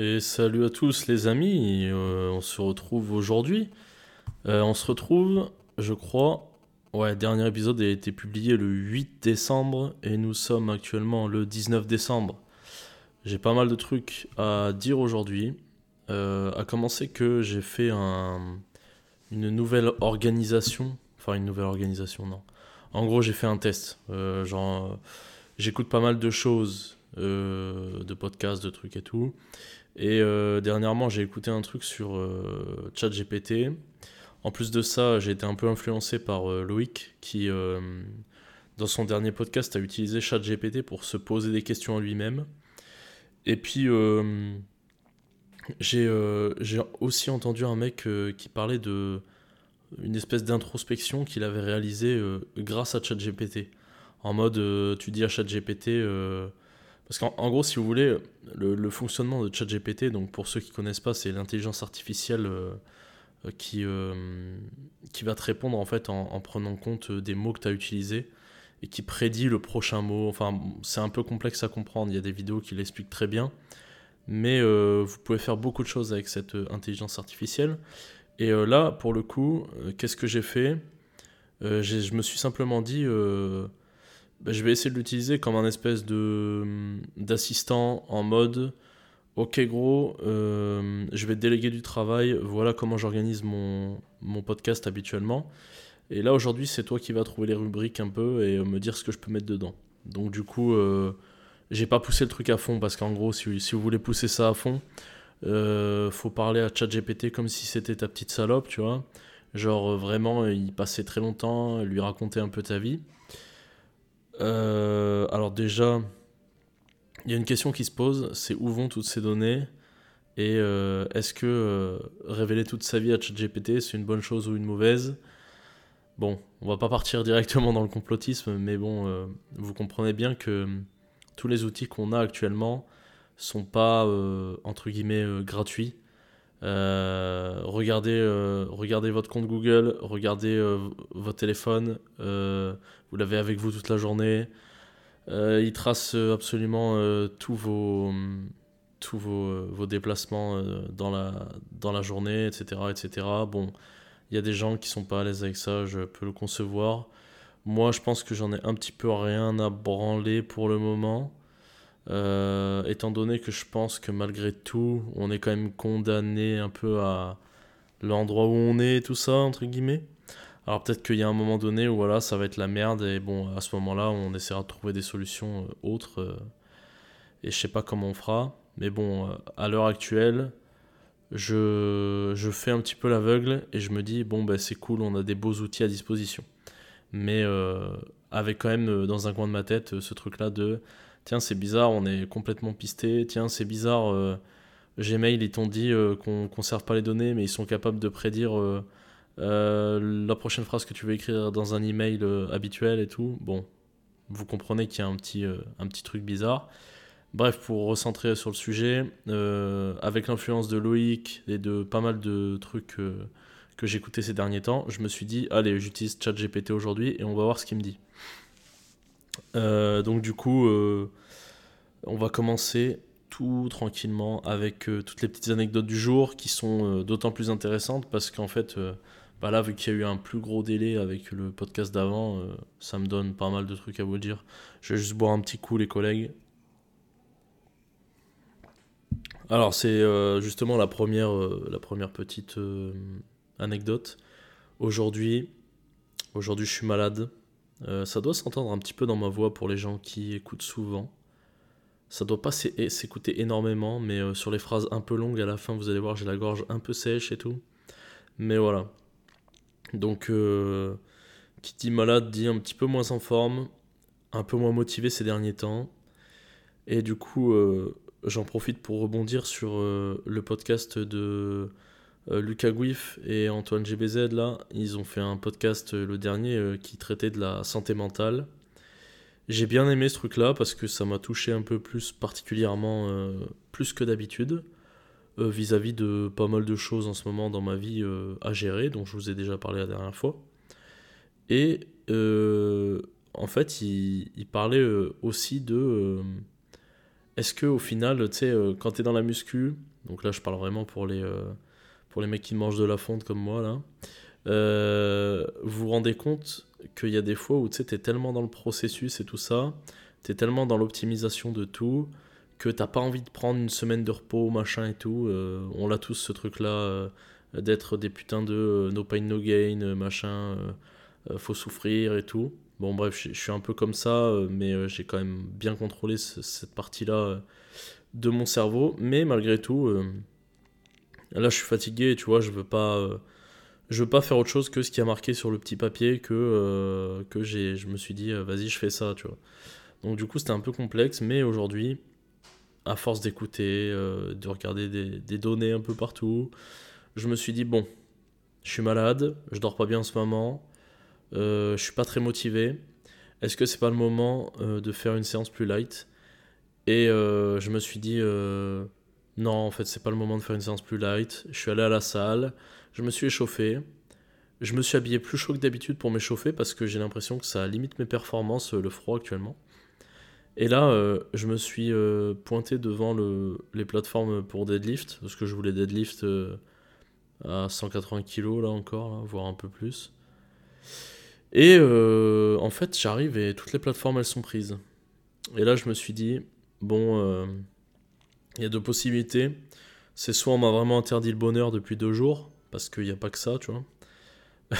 Et salut à tous les amis, euh, on se retrouve aujourd'hui. Euh, on se retrouve, je crois, ouais, dernier épisode a été publié le 8 décembre et nous sommes actuellement le 19 décembre. J'ai pas mal de trucs à dire aujourd'hui. Euh, à commencer que j'ai fait un, une nouvelle organisation, enfin une nouvelle organisation, non. En gros, j'ai fait un test. genre, j'écoute pas mal de choses, de podcasts, de trucs et tout. Et euh, dernièrement, j'ai écouté un truc sur euh, ChatGPT. En plus de ça, j'ai été un peu influencé par euh, Loïc qui, dans son dernier podcast, a utilisé ChatGPT pour se poser des questions à lui-même. Et puis, j'ai aussi entendu un mec qui parlait de une espèce d'introspection qu'il avait réalisée grâce à ChatGPT. En mode, tu dis à ChatGPT parce qu'en gros, si vous voulez, le, fonctionnement de ChatGPT, donc pour ceux qui ne connaissent pas, c'est l'intelligence artificielle euh, euh, qui, euh, qui va te répondre en fait en, prenant compte des mots que tu as utilisés et qui prédit le prochain mot. Enfin, c'est un peu complexe à comprendre, il y a des vidéos qui l'expliquent très bien. Mais vous pouvez faire beaucoup de choses avec cette intelligence artificielle. Et là, pour le coup, qu'est-ce que j'ai fait? Je me suis simplement dit bah, je vais essayer de l'utiliser comme un espèce de d'assistant en mode ok gros euh, je vais déléguer du travail voilà comment j'organise mon, mon podcast habituellement. Et là aujourd'hui c'est toi qui vas trouver les rubriques un peu et me dire ce que je peux mettre dedans. Donc du coup euh, j'ai pas poussé le truc à fond parce qu'en gros si, vous voulez pousser ça à fond euh, faut parler à ChatGPT comme si c'était ta petite salope tu vois. Genre vraiment il passait très longtemps lui raconter un peu ta vie euh, alors déjà, il y a une question qui se pose, c'est où vont toutes ces données et euh, est-ce que euh, révéler toute sa vie à ChatGPT, c'est une bonne chose ou une mauvaise? Bon, on va pas partir directement dans le complotisme, mais bon, vous comprenez bien que tous les outils qu'on a actuellement sont pas, entre guillemets, gratuits. Euh, regardez, euh, regardez votre compte Google, regardez euh, votre téléphone, vous l'avez avec vous toute la journée. il trace absolument tous vos, tous vos, vos déplacements dans, la, dans la journée, etc., etc. Bon, il y a des gens qui sont pas à l'aise avec ça, je peux le concevoir. Moi, je pense que j'en ai un petit peu rien à branler pour le moment. Euh, étant donné que je pense que malgré tout, on est quand même condamné un peu à l'endroit où on est, tout ça, entre guillemets. Alors peut-être qu'il y a un moment donné où voilà, ça va être la merde, et bon, à ce moment-là, on essaiera de trouver des solutions euh, autres, euh, et je sais pas comment on fera. Mais bon, à l'heure actuelle, je, je, fais un petit peu l'aveugle, et je me dis, bon, bah, c'est cool, on a des beaux outils à disposition. Mais avec quand même dans un coin de ma tête ce truc-là de tiens, c'est bizarre, on est complètement pisté, tiens, c'est bizarre, euh, Gmail, ils t'ont dit euh, qu'on ne conserve pas les données, mais ils sont capables de prédire euh, la prochaine phrase que tu veux écrire dans un email habituel et tout. Bon, vous comprenez qu'il y a un petit, un petit truc bizarre. Bref, pour recentrer sur le sujet, avec l'influence de Loïc et de pas mal de trucs que j'écoutais ces derniers temps, je me suis dit, allez, j'utilise ChatGPT aujourd'hui et on va voir ce qu'il me dit. Euh, donc du coup, euh, on va commencer tout tranquillement avec euh, toutes les petites anecdotes du jour qui sont d'autant plus intéressantes parce qu'en fait, bah là, vu qu'il y a eu un plus gros délai avec le podcast d'avant, ça me donne pas mal de trucs à vous dire. Je vais juste boire un petit coup, les collègues. Alors, c'est justement la première, la première petite anecdote. Aujourd'hui, aujourd'hui, je suis malade. Euh, ça doit s'entendre un petit peu dans ma voix pour les gens qui écoutent souvent. Ça doit pas s'écouter énormément, mais euh, sur les phrases un peu longues à la fin, vous allez voir, j'ai la gorge un peu sèche et tout. Mais voilà. Donc, euh, qui dit malade dit un petit peu moins en forme, un peu moins motivé ces derniers temps. Et du coup, j'en profite pour rebondir sur le podcast de Lucas Guif et Antoine GBZ, là, ils ont fait un podcast, euh, le dernier, euh, qui traitait de la santé mentale. J'ai bien aimé ce truc-là parce que ça m'a touché un peu plus particulièrement, plus que d'habitude, vis-à-vis de pas mal de choses en ce moment dans ma vie à gérer, dont je vous ai déjà parlé la dernière fois. Et en fait, il, il parlait aussi de... est-ce que au final, tu sais, quand tu es dans la muscu, Donc là, je parle vraiment pour les, pour les mecs qui mangent de la fonte comme moi, là. vous vous rendez compte qu'il y a des fois où tu t'es tellement dans le processus et tout ça, t'es tellement dans l'optimisation de tout, que t'as pas envie de prendre une semaine de repos, machin et tout. on l'a tous ce truc-là d'être des putains de no pain, no gain, machin, faut souffrir et tout. Bon, bref, je, suis un peu comme ça, euh, mais euh, j'ai quand même bien contrôlé cette partie-là euh, de mon cerveau. Mais malgré tout, là, je suis fatigué, tu vois, je veux pas. je veux pas faire autre chose que ce qui a marqué sur le petit papier que, que j'ai, je me suis dit, vas-y, je fais ça, tu vois. Donc, du coup, c'était un peu complexe, mais aujourd'hui, à force d'écouter, de regarder des, des, données un peu partout, je me suis dit, bon, je suis malade, je dors pas bien en ce moment, euh, je suis pas très motivé. Est-ce que c'est pas le moment euh, de faire une séance plus light? Et euh, je me suis dit non, en fait, c'est pas le moment de faire une séance plus light. Je suis allé à la salle, je me suis échauffé. Je me suis habillé plus chaud que d'habitude pour m'échauffer parce que j'ai l'impression que ça limite mes performances, le froid actuellement. Et là, je me suis pointé devant le, les plateformes pour deadlift, parce que je voulais deadlift à 180 kg là encore, voire un peu plus. Et euh, en fait, j'arrive et toutes les plateformes, elles sont prises. Et là, je me suis dit, bon, euh, il y a deux possibilités. C'est soit on m'a vraiment interdit le bonheur depuis deux jours, parce qu'il n'y a pas que ça, tu vois.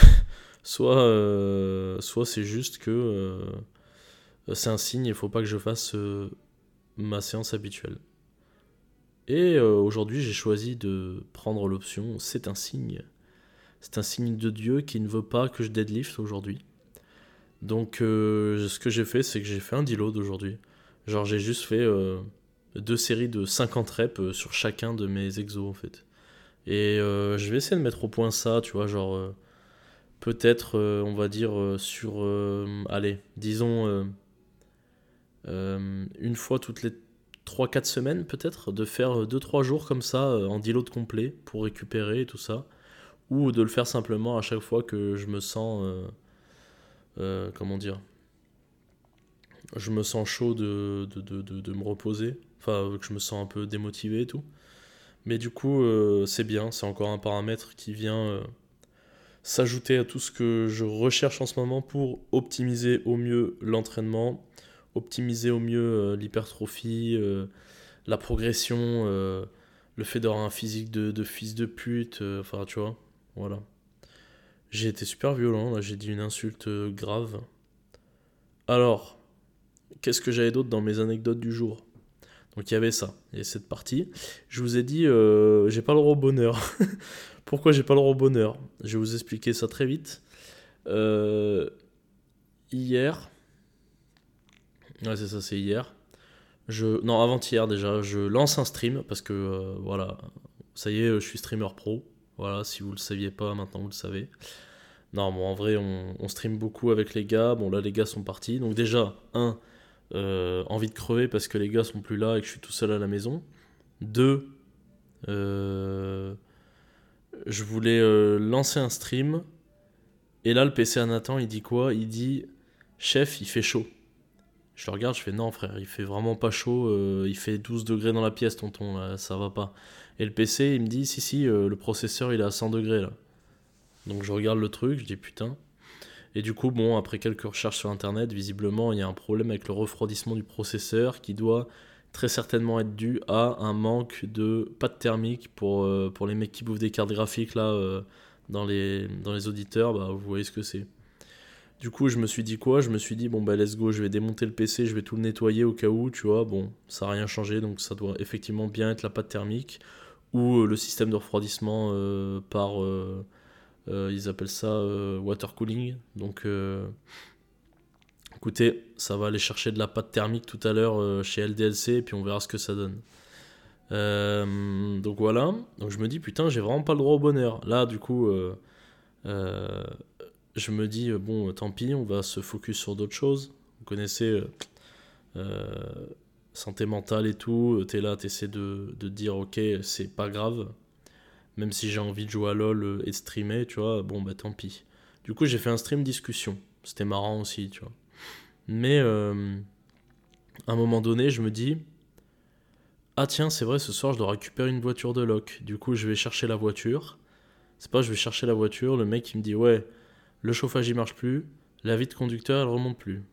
soit euh, soit c'est juste que c'est un signe, il faut pas que je fasse ma séance habituelle. Et aujourd'hui, j'ai choisi de prendre l'option c'est un signe c'est un signe de Dieu qui ne veut pas que je deadlift aujourd'hui. Donc euh, ce que j'ai fait, c'est que j'ai fait un deload aujourd'hui. Genre j'ai juste fait euh, deux séries de 50 reps euh, sur chacun de mes exos en fait. Et je vais essayer de mettre au point ça, tu vois, genre peut-être on va dire sur, allez, disons une fois toutes les 3-4 semaines peut-être, de faire 2-3 jours comme ça en deload complet pour récupérer et tout ça ou de le faire simplement à chaque fois que je me sens euh, euh, comment dire je me sens chaud de, de, de, de, me reposer enfin que je me sens un peu démotivé et tout mais du coup euh, c'est bien c'est encore un paramètre qui vient s'ajouter à tout ce que je recherche en ce moment pour optimiser au mieux l'entraînement optimiser au mieux l'hypertrophie la progression le fait d'avoir un physique de, de fils de pute enfin tu vois voilà. J'ai été super violent, là j'ai dit une insulte euh, grave. Alors, qu'est-ce que j'avais d'autre dans mes anecdotes du jour? Donc il y avait ça, il y cette partie. Je vous ai dit, euh, j'ai pas le droit au bonheur. Pourquoi j'ai pas le droit au bonheur? Je vais vous expliquer ça très vite. Euh, hier, ouais c'est ça, c'est hier. Je, non, avant-hier déjà, je lance un stream parce que voilà, ça y est, je suis streamer pro. Voilà, si vous le saviez pas, maintenant vous le savez. Non, bon, en vrai, on, stream beaucoup avec les gars. Bon, là, les gars sont partis. Donc, déjà, un, euh, envie de crever parce que les gars sont plus là et que je suis tout seul à la maison. Deux, euh, je voulais euh, lancer un stream. Et là, le PC à Nathan, il dit quoi? Il dit Chef, il fait chaud. Je le regarde, je fais Non, frère, il fait vraiment pas chaud. il fait 12 degrés dans la pièce, tonton, là, ça va pas. Et le PC, il me dit, si, si, le processeur, il est à 100 degrés là. Donc je regarde le truc, je dis putain. Et du coup, bon, après quelques recherches sur Internet, visiblement, il y a un problème avec le refroidissement du processeur qui doit très certainement être dû à un manque de pâte thermique pour, euh, pour les mecs qui bouffent des cartes graphiques là euh, dans, les, dans les auditeurs, bah, vous voyez ce que c'est. Du coup, je me suis dit quoi? Je me suis dit, bon, bah, let's go, je vais démonter le PC, je vais tout le nettoyer au cas où, tu vois. Bon, ça n'a rien changé, donc ça doit effectivement bien être la pâte thermique ou euh, le système de refroidissement par, ils appellent ça water cooling. Donc, écoutez, ça va aller chercher de la pâte thermique tout à l'heure chez LDLC et puis on verra ce que ça donne. donc voilà, donc je me dis putain j'ai vraiment pas le droit au bonheur. Là du coup je me dis bon tant pis on va se focus sur d'autres choses. Vous connaissez santé mentale et tout, euh, t'es là, t'essaies de, de dire ok, c'est pas grave, même si j'ai envie de jouer à LoL euh, et de streamer, tu vois, bon bah tant pis. Du coup, j'ai fait un stream discussion, c'était marrant aussi, tu vois. Mais euh, à un moment donné, je me dis, ah tiens, c'est vrai, ce soir, je dois récupérer une voiture de loc. Du coup, je vais chercher la voiture. C'est pas, je vais chercher la voiture. Le mec, il me dit, ouais, le chauffage, il marche plus. La vitre conducteur, elle remonte plus.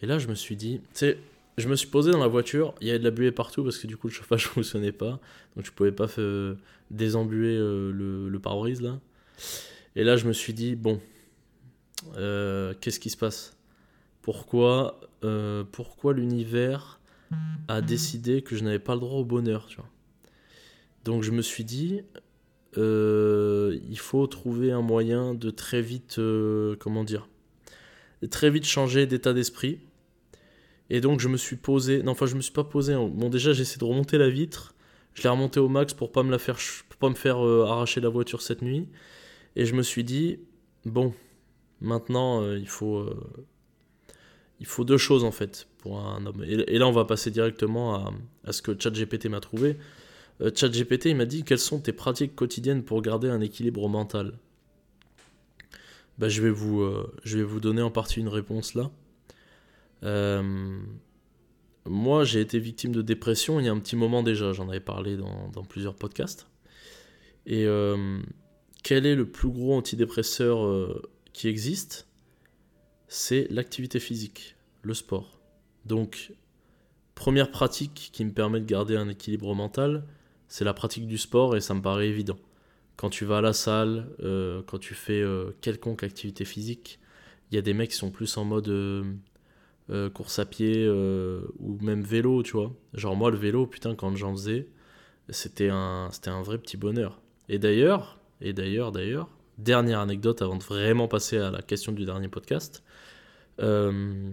Et là, je me suis dit, tu sais, je me suis posé dans la voiture. Il y avait de la buée partout parce que du coup, le chauffage ne fonctionnait pas. Donc, je pouvais pas faire désembuer euh, le, le pare-brise là. Et là, je me suis dit, bon, euh, qu'est-ce qui se passe? Pourquoi, euh, pourquoi l'univers a décidé que je n'avais pas le droit au bonheur, tu vois? Donc je me suis dit, euh, il faut trouver un moyen de très vite, euh, comment dire, de très vite changer d'état d'esprit. Et donc je me suis posé, non enfin je me suis pas posé. Hein. Bon déjà j'ai essayé de remonter la vitre, je l'ai remontée au max pour pas me faire, pas me faire euh, arracher la voiture cette nuit. Et je me suis dit, bon, maintenant il faut il faut deux choses en fait pour un homme. Et, là, on va passer directement à, ce que ChatGPT m'a trouvé. Euh, ChatGPT, il m'a dit quelles sont tes pratiques quotidiennes pour garder un équilibre mental? Bah, je, vais vous, euh, je vais vous donner en partie une réponse là. Euh, moi, j'ai été victime de dépression il y a un petit moment déjà. J'en avais parlé dans, plusieurs podcasts. Et quel est le plus gros antidépresseur qui existe? C'est l'activité physique, le sport. Donc, première pratique qui me permet de garder un équilibre mental, c'est la pratique du sport et ça me paraît évident. Quand tu vas à la salle, euh, quand tu fais euh, quelconque activité physique, il y a des mecs qui sont plus en mode euh, course à pied ou même vélo, tu vois. Genre moi le vélo, putain, quand j'en faisais, c'était un, c'était un vrai petit bonheur. Et d'ailleurs, et d'ailleurs, d'ailleurs, dernière anecdote avant de vraiment passer à la question du dernier podcast. Euh,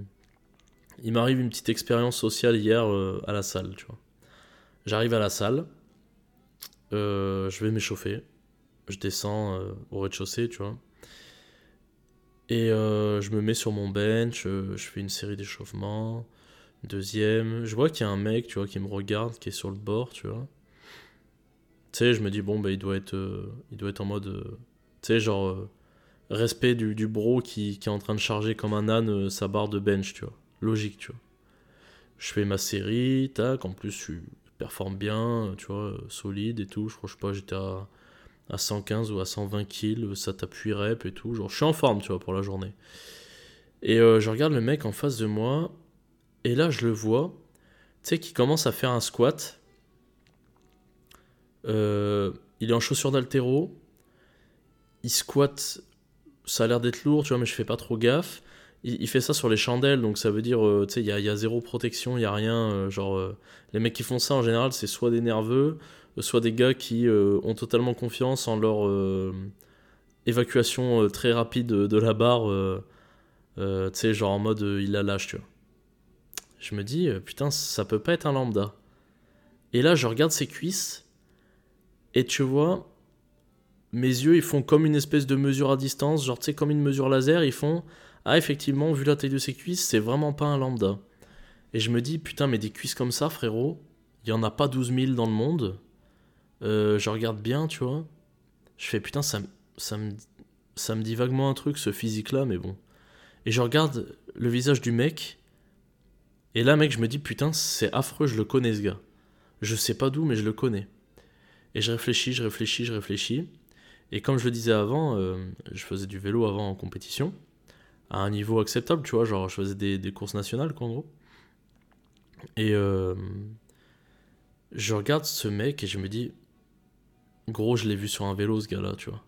il m'arrive une petite expérience sociale hier euh, à la salle, tu vois. J'arrive à la salle, euh, je vais m'échauffer, je descends au rez-de-chaussée, tu vois. Et je me mets sur mon bench, je fais une série d'échauffements. Deuxième, je vois qu'il y a un mec, tu vois, qui me regarde, qui est sur le bord, tu vois. Tu sais, je me dis, bon, bah, il doit être, il doit être en mode tu sais, genre, euh, respect du, du bro qui, qui, est en train de charger comme un âne euh, sa barre de bench, tu vois. Logique, tu vois. Je fais ma série, tac, en plus, je performe bien, tu vois, euh, solide et tout. Je crois, je pas, j'étais à, à 115 ou à 120 kills, ça t'appuie rep et tout. Genre, je suis en forme, tu vois, pour la journée. Et je regarde le mec en face de moi, et là, je le vois, tu sais, qui commence à faire un squat. il est en chaussures d'altéro, il squatte, ça a l'air d'être lourd, tu vois, mais je fais pas trop gaffe. Il, fait ça sur les chandelles, donc ça veut dire, euh, tu sais, il y a, zéro protection, il y a rien. Euh, genre, euh, les mecs qui font ça en général, c'est soit des nerveux, soit des gars qui ont totalement confiance en leur évacuation très rapide de la barre, tu sais, genre en mode il la lâche, tu vois. Je me dis, putain, ça peut pas être un lambda. Et là, je regarde ses cuisses, et tu vois, mes yeux, ils font comme une espèce de mesure à distance, genre, tu sais, comme une mesure laser, ils font Ah, effectivement, vu la taille de ses cuisses, c'est vraiment pas un lambda. Et je me dis Putain, mais des cuisses comme ça, frérot, il y en a pas 12 000 dans le monde. Euh, je regarde bien, tu vois. Je fais Putain, ça, ça, me, ça me dit vaguement un truc, ce physique-là, mais bon. Et je regarde le visage du mec. Et là, mec, je me dis Putain, c'est affreux, je le connais, ce gars. Je sais pas d'où, mais je le connais. Et je réfléchis, je réfléchis, je réfléchis. Et comme je le disais avant, euh, je faisais du vélo avant en compétition, à un niveau acceptable, tu vois, genre je faisais des, courses nationales, quoi, en gros. Et euh, je regarde ce mec et je me dis, gros, je l'ai vu sur un vélo, ce gars-là, tu vois.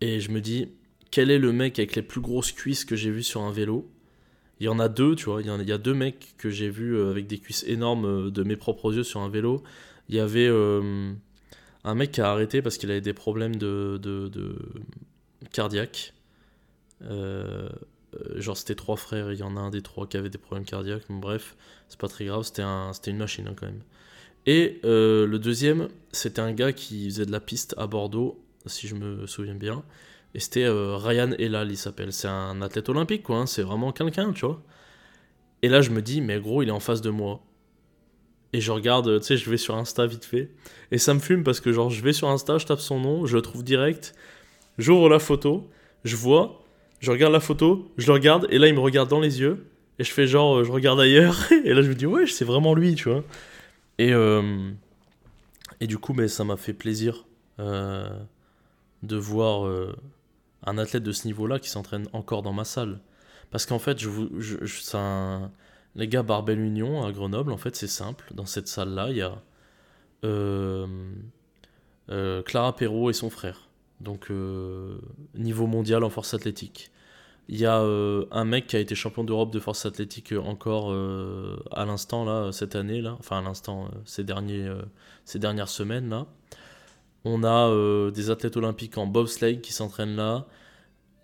Et je me dis, quel est le mec avec les plus grosses cuisses que j'ai vu sur un vélo? Il y en a deux, tu vois, il y, a deux mecs que j'ai vus euh, avec des cuisses énormes de mes propres yeux sur un vélo. Il y avait un mec qui a arrêté parce qu'il avait des problèmes de, de, cardiaque. Euh, genre c'était trois frères, il y en a un des trois qui avait des problèmes cardiaques, bref, c'est pas très grave, c'était un, une machine hein, quand même. Et euh, le deuxième, c'était un gars qui faisait de la piste à Bordeaux, si je me souviens bien, et c'était euh, Ryan Elal, il s'appelle, c'est un athlète olympique quoi, hein, c'est vraiment quelqu'un, tu vois. Et là je me dis, mais gros, il est en face de moi et je regarde, tu sais, je vais sur Insta vite fait. Et ça me fume parce que, genre, je vais sur Insta, je tape son nom, je le trouve direct, j'ouvre la photo, je vois, je regarde la photo, je le regarde, et là, il me regarde dans les yeux, Et je fais genre, euh, je regarde ailleurs. Et là, je me dis, ouais, c'est vraiment lui, tu vois. Et, euh, et du coup, ça m'a fait plaisir euh, de voir un athlète de ce niveau-là qui s'entraîne encore dans ma salle. Parce qu'en fait, je ça, les gars, Barbel Union à Grenoble, en fait, c'est simple. Dans cette salle-là, il y a Clara Perrault et son frère. Donc, niveau mondial en force athlétique. Il y a euh, un mec qui a été champion d'Europe de force athlétique euh, encore euh, à l'instant, là, cette année, là. Enfin, à l'instant, ces, derniers, ces dernières semaines, là. On a des athlètes olympiques en bobsleigh qui s'entraînent là.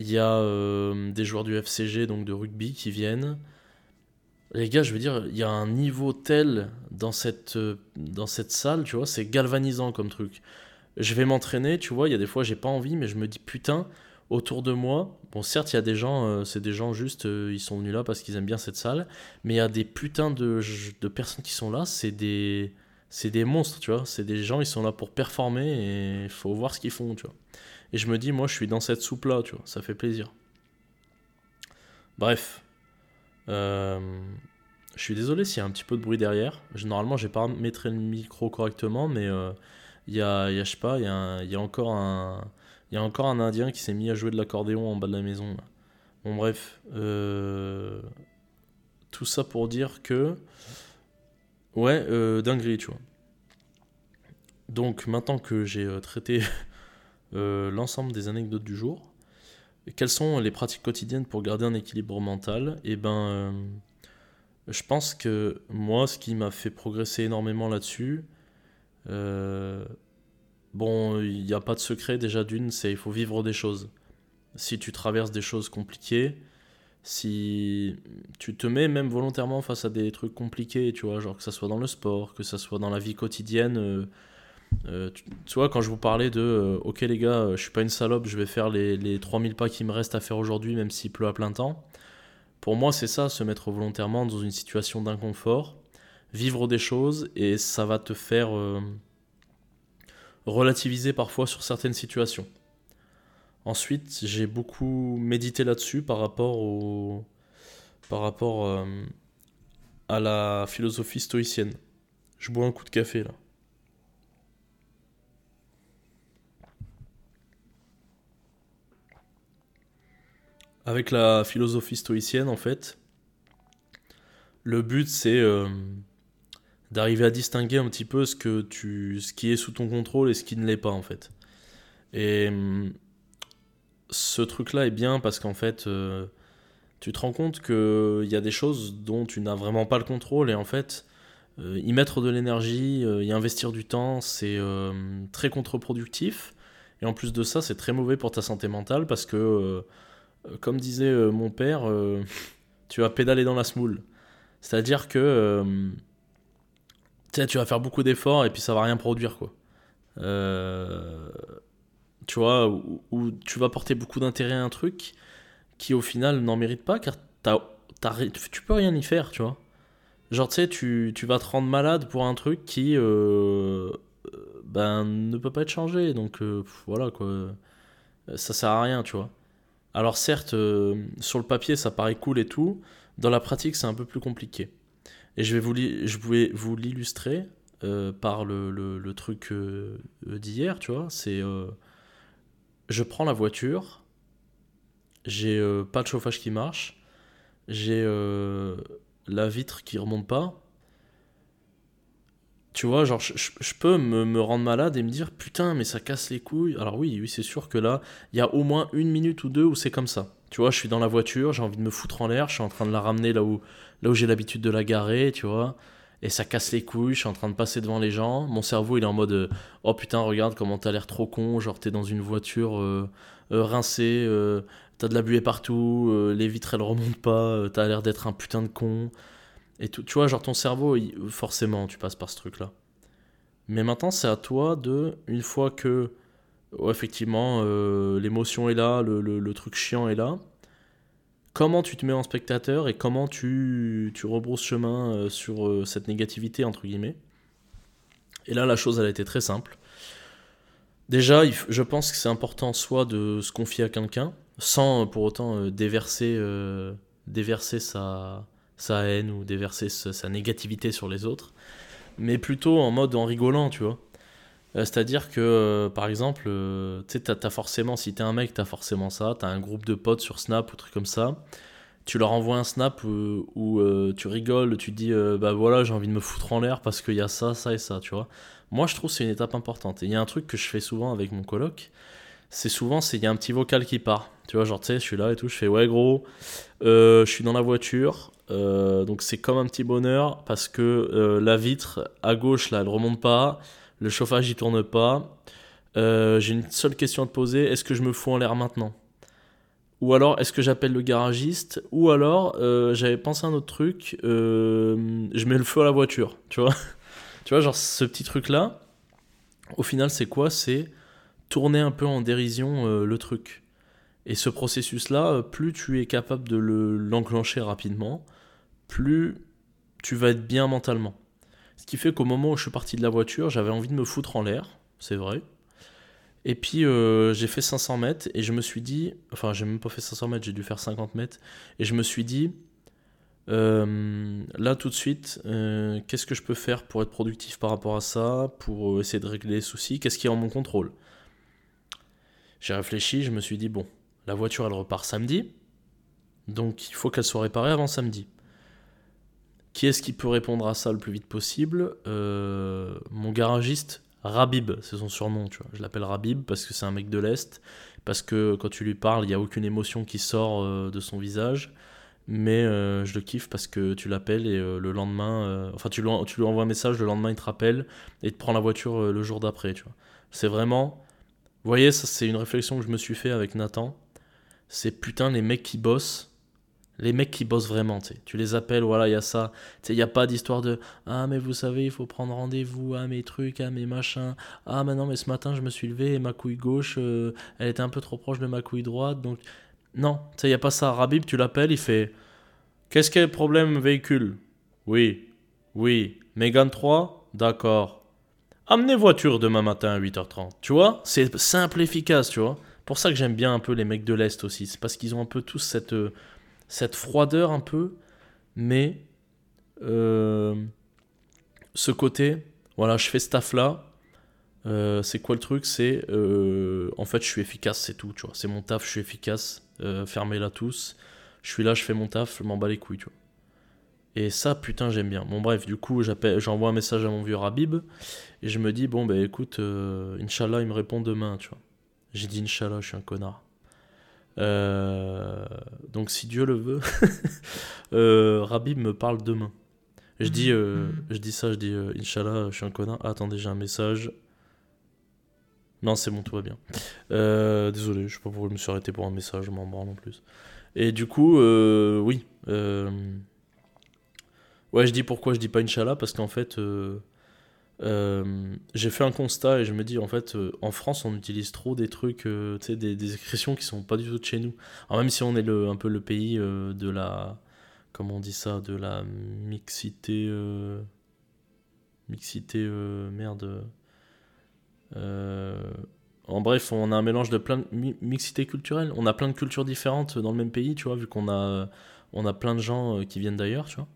Il y a des joueurs du FCG, donc de rugby, qui viennent. Les gars, je veux dire, il y a un niveau tel dans cette, dans cette salle, tu vois, c'est galvanisant comme truc. Je vais m'entraîner, tu vois, il y a des fois j'ai pas envie, mais je me dis putain, autour de moi, bon certes il y a des gens, euh, c'est des gens juste, euh, ils sont venus là parce qu'ils aiment bien cette salle, mais il y a des putains de, personnes qui sont là, c'est des, c'est des monstres, tu vois, c'est des gens, ils sont là pour performer et il faut voir ce qu'ils font, tu vois. Et je me dis, moi je suis dans cette soupe là, tu vois, ça fait plaisir. Bref, euh, je suis désolé s'il y a un petit peu de bruit derrière. Je, normalement, j'ai pas mettre le micro correctement, mais il y, a, je sais pas, il y a encore un il y a encore un Indien qui s'est mis à jouer de l'accordéon en bas de la maison. Bon, bref. Euh, tout ça pour dire que. Ouais, euh, dinguerie, tu vois. Donc, maintenant que j'ai euh, traité l'ensemble des anecdotes du jour, quelles sont les pratiques quotidiennes pour garder un équilibre mental? Eh ben. je pense que moi, ce qui m'a fait progresser énormément là-dessus, Bon, il n'y a pas de secret déjà d'une, c'est il faut vivre des choses. Si tu traverses des choses compliquées, si tu te mets même volontairement face à des trucs compliqués, tu vois, genre que ça soit dans le sport, que ça soit dans la vie quotidienne, euh, euh, tu, vois, quand je vous parlais de euh, ok les gars, je suis pas une salope, je vais faire les, les 3000 pas qui me restent à faire aujourd'hui, même s'il pleut à plein temps. Pour moi, c'est ça, se mettre volontairement dans une situation d'inconfort, vivre des choses, et ça va te faire relativiser parfois sur certaines situations. Ensuite, j'ai beaucoup médité là-dessus par rapport au par rapport euh, à la philosophie stoïcienne. Je bois un coup de café là. Avec la philosophie stoïcienne, en fait, le but c'est euh, d'arriver à distinguer un petit peu ce, que tu, ce qui est sous ton contrôle et ce qui ne l'est pas en fait. Et hum, ce truc-là est bien parce qu'en fait, euh, tu te rends compte qu'il y a des choses dont tu n'as vraiment pas le contrôle et en fait, euh, y mettre de l'énergie, euh, y investir du temps, c'est très contre-productif. Et en plus de ça, c'est très mauvais pour ta santé mentale parce que, comme disait mon père, tu vas pédaler dans la smoule. C'est-à-dire que tu tu vas faire beaucoup d'efforts et puis ça va rien produire, quoi. Euh, tu vois, ou, tu vas porter beaucoup d'intérêt à un truc qui au final n'en mérite pas car tu peux rien y faire, tu vois. Genre, tu sais, tu, vas te rendre malade pour un truc qui euh, ben, ne peut pas être changé. Donc, euh, voilà, quoi. Ça sert à rien, tu vois. Alors, certes, sur le papier, ça paraît cool et tout. Dans la pratique, c'est un peu plus compliqué. Et je vais vous, je vous l'illustrer euh, par le, truc euh, d'hier, tu vois. C'est. Euh, je prends la voiture, j'ai pas de chauffage qui marche, j'ai la vitre qui remonte pas. Tu vois, genre, je, peux me, me, rendre malade et me dire putain, mais ça casse les couilles. Alors, oui, oui, c'est sûr que là, il y a au moins une minute ou deux où c'est comme ça. Tu vois, je suis dans la voiture, j'ai envie de me foutre en l'air, je suis en train de la ramener là où, là où j'ai l'habitude de la garer, tu vois. Et ça casse les couilles, je suis en train de passer devant les gens. Mon cerveau, il est en mode euh, Oh putain, regarde comment t'as l'air trop con. Genre, t'es dans une voiture euh, euh, rincée, t'as de la buée partout, les vitres elles remontent pas, t'as l'air d'être un putain de con. Et tout, tu vois, genre ton cerveau, forcément, tu passes par ce truc-là. Mais maintenant, c'est à toi de, une fois que effectivement, euh, l'émotion est là, le, truc chiant est là. Comment tu te mets en spectateur et comment tu, tu rebrousses chemin euh, sur euh, cette négativité, entre guillemets. Et là, la chose, elle a été très simple. Déjà, je pense que c'est important soit de se confier à quelqu'un, sans pour autant déverser, déverser sa, sa haine ou déverser sa, négativité sur les autres, mais plutôt en mode en rigolant, tu vois. Euh, c'est-à-dire que, euh, par exemple, euh, tu sais, t'as, forcément, si t'es un mec, t'as forcément ça, t'as un groupe de potes sur Snap ou truc comme ça, tu leur envoies un Snap où, tu rigoles, tu dis, bah voilà, j'ai envie de me foutre en l'air parce qu'il y a ça, ça et ça, tu vois. Moi, je trouve que c'est une étape importante. Et il y a un truc que je fais souvent avec mon coloc, c'est souvent, il y a un petit vocal qui part. Tu vois, genre, tu sais, je suis là et tout, je fais, ouais, gros, je suis dans la voiture, donc c'est comme un petit bonheur parce que la vitre à gauche, là, elle remonte pas le chauffage il tourne pas. Euh, j'ai une seule question à te poser, est-ce que je me fous en l'air maintenant? Ou alors est-ce que j'appelle le garagiste? Ou alors euh, j'avais pensé à un autre truc, euh, je mets le feu à la voiture, tu vois Tu vois, genre ce petit truc là, au final c'est quoi? C'est tourner un peu en dérision le truc. Et ce processus là, plus tu es capable de l'enclencher rapidement, plus tu vas être bien mentalement. Ce qui fait qu'au moment où je suis parti de la voiture, j'avais envie de me foutre en l'air, c'est vrai. Et puis euh, j'ai fait 500 mètres et je me suis dit, enfin j'ai même pas fait 500 mètres, j'ai dû faire 50 mètres. Et je me suis dit, euh, là tout de suite, euh, qu'est-ce que je peux faire pour être productif par rapport à ça, pour essayer de régler les soucis, qu'est-ce qui est en mon contrôle? J'ai réfléchi, je me suis dit, bon, la voiture elle repart samedi, donc il faut qu'elle soit réparée avant samedi. Qui est-ce qui peut répondre à ça le plus vite possible euh, Mon garagiste, Rabib, c'est son surnom, tu vois. Je l'appelle Rabib parce que c'est un mec de l'Est, parce que quand tu lui parles, il n'y a aucune émotion qui sort euh, de son visage. Mais euh, je le kiffe parce que tu l'appelles et le lendemain, enfin tu lui, envoies un message, le lendemain il te rappelle et te prend la voiture le jour d'après. C'est vraiment, vous voyez, ça c'est une réflexion que je me suis fait avec Nathan. C'est putain les mecs qui bossent, les mecs qui bossent vraiment, tu. Tu les appelles, voilà, il y a ça. Tu il n'y a pas d'histoire de Ah, mais vous savez, il faut prendre rendez-vous, ah, mes trucs, ah, mes machins. Ah, mais non, mais ce matin, je me suis levé et ma couille gauche, euh, elle était un peu trop proche de ma couille droite. Donc, non, tu il n'y a pas ça. Rabib, tu l'appelles, il fait Qu'est-ce a le problème véhicule? Oui, oui. Mégane 3 D'accord. Amenez voiture demain matin à 8h30. Tu vois? C'est simple, efficace, tu vois. Pour ça que j'aime bien un peu les mecs de l'Est aussi. C'est parce qu'ils ont un peu tous cette. Euh, cette froideur un peu, mais euh, ce côté, voilà, je fais ce taf là. Euh, c'est quoi le truc? C'est en fait, je suis efficace, c'est tout, tu vois. C'est mon taf, je suis efficace. Fermez-la tous. Je suis là, je fais mon taf, je m'en bats les couilles. Et ça, putain, j'aime bien. Bon, bref, du coup, j'envoie un message à mon vieux Rabib et je me dis, bon, bah écoute, Inch'Allah, il me répond demain, tu vois. J'ai dit Inch'Allah, je suis un connard. Euh, donc si Dieu le veut, euh, Rabib me parle demain. Je dis, euh, mhm. je dis ça, je dis Inch'Allah, je suis un connard. Ah, attendez, j'ai un message. Non, c'est bon, tout va bien. désolé, je sais pas pourquoi je me suis arrêté pour un message, je m'en branle en plus. Et du coup, oui. ouais, je dis pourquoi je dis pas Inch'Allah, parce qu'en fait, euh, j'ai fait un constat et je me dis en fait euh, en France on utilise trop des trucs euh, des, des, expressions qui sont pas du tout de chez nous. Alors même si on est le, un peu le pays de la comment on dit ça de la mixité mixité merde en bref on a un mélange de plein de mixité culturelle. On a plein de cultures différentes dans le même pays tu vois vu qu'on a on a plein de gens qui viennent d'ailleurs tu vois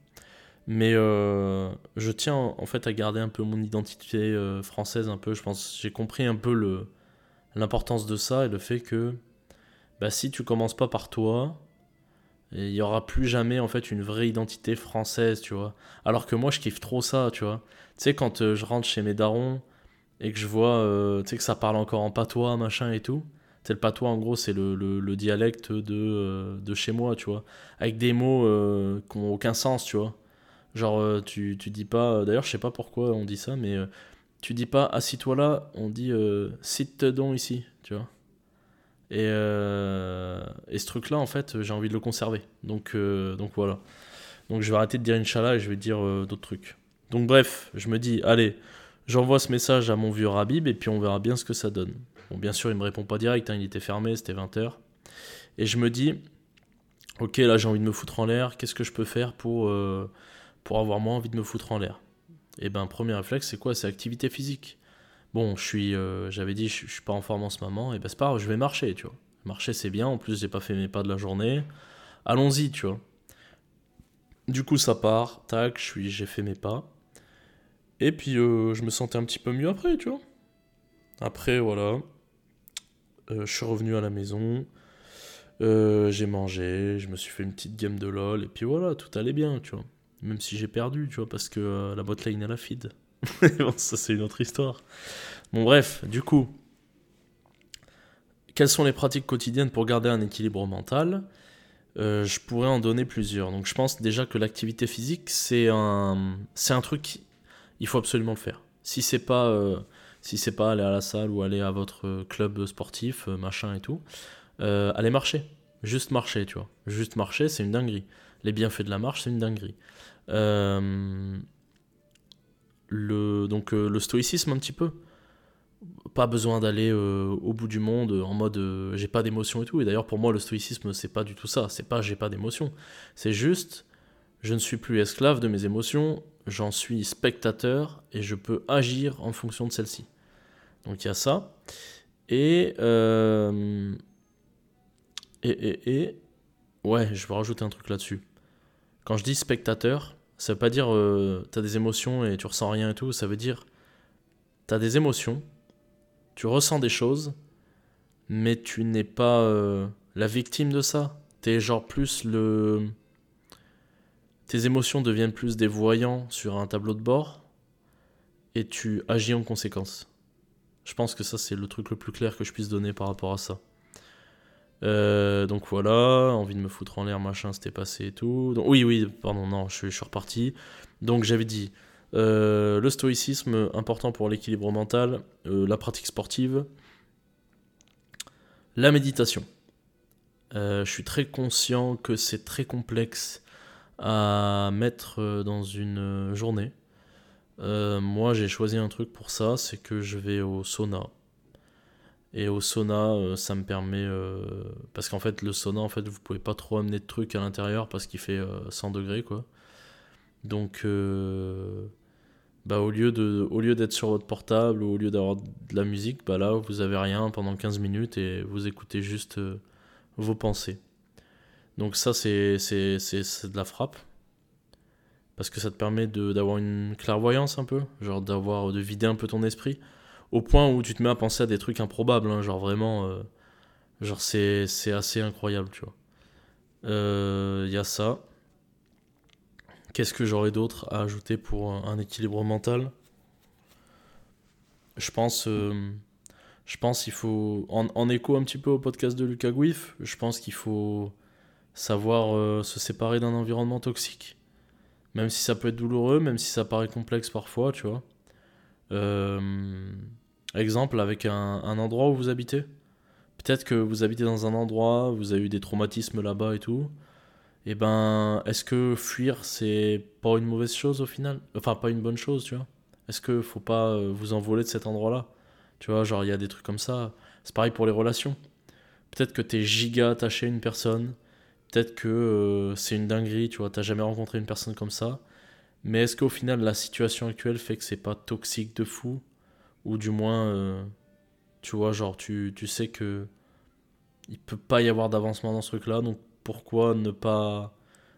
mais euh, je tiens en fait à garder un peu mon identité euh, française un peu. Je pense j'ai compris un peu l'importance de ça et le fait que bah, si tu commences pas par toi, il y aura plus jamais en fait une vraie identité française, tu vois. Alors que moi je kiffe trop ça, tu vois. Tu sais quand euh, je rentre chez mes darons et que je vois tu sais que ça parle encore en patois, machin et tout. Tu le patois en gros c'est le, le, dialecte de, de chez moi, tu vois. Avec des mots qui n'ont aucun sens, tu vois. Genre, euh, tu, dis pas. Euh, d'ailleurs, je sais pas pourquoi on dit ça, mais euh, tu dis pas assis-toi là, on dit cite donc ici, tu vois. Et, et ce truc-là, en fait, j'ai envie de le conserver. Donc, donc voilà. Donc je vais arrêter de dire Inch'Allah et je vais dire d'autres trucs. Donc bref, je me dis, allez, j'envoie ce message à mon vieux Rabib et puis on verra bien ce que ça donne. Bon, bien sûr, il me répond pas direct, hein, il était fermé, c'était 20h. Et je me dis, ok, là j'ai envie de me foutre en l'air, qu'est-ce que je peux faire pour pour avoir moins envie de me foutre en l'air Et eh ben, premier réflexe, c'est quoi? C'est activité physique. Bon, je euh, j'avais dit, je, suis pas en forme en ce moment, et ben c'est pas grave, je vais marcher, tu vois. Marcher, c'est bien, en plus, j'ai pas fait mes pas de la journée. Allons-y, tu vois. Du coup, ça part, tac, j'ai fait mes pas. Et puis, euh, je me sentais un petit peu mieux après, tu vois. Après, voilà. Euh, je suis revenu à la maison. J'ai mangé, je me suis fait une petite game de LoL. Et puis voilà, tout allait bien, tu vois. Même si j'ai perdu, tu vois, parce que la botlane, elle a feed. bon, ça, c'est une autre histoire. Bon, bref, du coup. Quelles sont les pratiques quotidiennes pour garder un équilibre mental? Je pourrais en donner plusieurs. Donc, je pense déjà que l'activité physique, c'est un, c'est un truc il faut absolument le faire. Si c'est pas, euh, si c'est pas aller à la salle ou aller à votre club sportif, euh, machin et tout, euh, allez marcher. Juste marcher, tu vois. Juste marcher, c'est une dinguerie. Les bienfaits de la marche, c'est une dinguerie. le, donc le stoïcisme un petit peu. Pas besoin d'aller au bout du monde en mode j'ai pas d'émotion et tout. Et d'ailleurs pour moi le stoïcisme c'est pas du tout ça. C'est pas j'ai pas d'émotion. C'est juste je ne suis plus esclave de mes émotions j'en suis spectateur et je peux agir en fonction de celle-ci. Donc il y a ça. Et, euh, et, et, et, ouais, je vais rajouter un truc là-dessus. Quand je dis spectateur, ça veut pas dire euh, tu as des émotions et tu ressens rien et tout, ça veut dire tu as des émotions, tu ressens des choses, mais tu n'es pas euh, la victime de ça. Tu es genre plus le tes émotions deviennent plus des voyants sur un tableau de bord et tu agis en conséquence. Je pense que ça, c'est le truc le plus clair que je puisse donner par rapport à ça. Euh, donc voilà, envie de me foutre en l'air, machin, c'était passé et tout. Oui, oui, pardon, non, je, suis reparti. Donc j'avais dit euh, le stoïcisme, important pour l'équilibre mental, euh, la pratique sportive, la méditation. je suis très conscient que c'est très complexe à mettre dans une journée. Moi, j'ai choisi un truc pour ça, c'est que je vais au sauna. Et au sauna, ça me permet. parce qu'en fait, le sauna, en fait, vous pouvez pas trop amener de trucs à l'intérieur parce qu'il fait 100 degrés, quoi. Donc, bah, au lieu de, au lieu d'être sur votre portable ou au lieu d'avoir de la musique, bah là, vous avez rien pendant 15 minutes et vous écoutez juste vos pensées. Donc ça, c'est de la frappe. Parce que ça te permet d'avoir une clairvoyance un peu, genre d'avoir de vider un peu ton esprit, au point où tu te mets à penser à des trucs improbables, hein, genre vraiment, euh, genre c'est assez incroyable, tu vois. Il euh, y a ça. Qu'est-ce que j'aurais d'autre à ajouter pour un, équilibre mental? Je pense, euh, je pense il faut, en, en, écho un petit peu au podcast de Lucas Guif, je pense qu'il faut savoir se séparer d'un environnement toxique. Même si ça peut être douloureux, même si ça paraît complexe parfois, tu vois. Euh, exemple, avec un, endroit où vous habitez. Peut-être que vous habitez dans un endroit, vous avez eu des traumatismes là-bas et tout. Et eh ben, est-ce que fuir, c'est pas une mauvaise chose au final? Enfin, pas une bonne chose, tu vois Est-ce que faut pas euh, vous envoler de cet endroit-là? Tu vois, genre, il y a des trucs comme ça. C'est pareil pour les relations. Peut-être que t'es giga attaché à une personne, Peut-être que euh, c'est une dinguerie, tu vois, t'as jamais rencontré une personne comme ça. Mais est-ce qu'au final, la situation actuelle fait que c'est pas toxique de fou? Ou du moins, euh, tu vois, genre, tu, sais que il peut pas y avoir d'avancement dans ce truc-là, donc pourquoi ne pas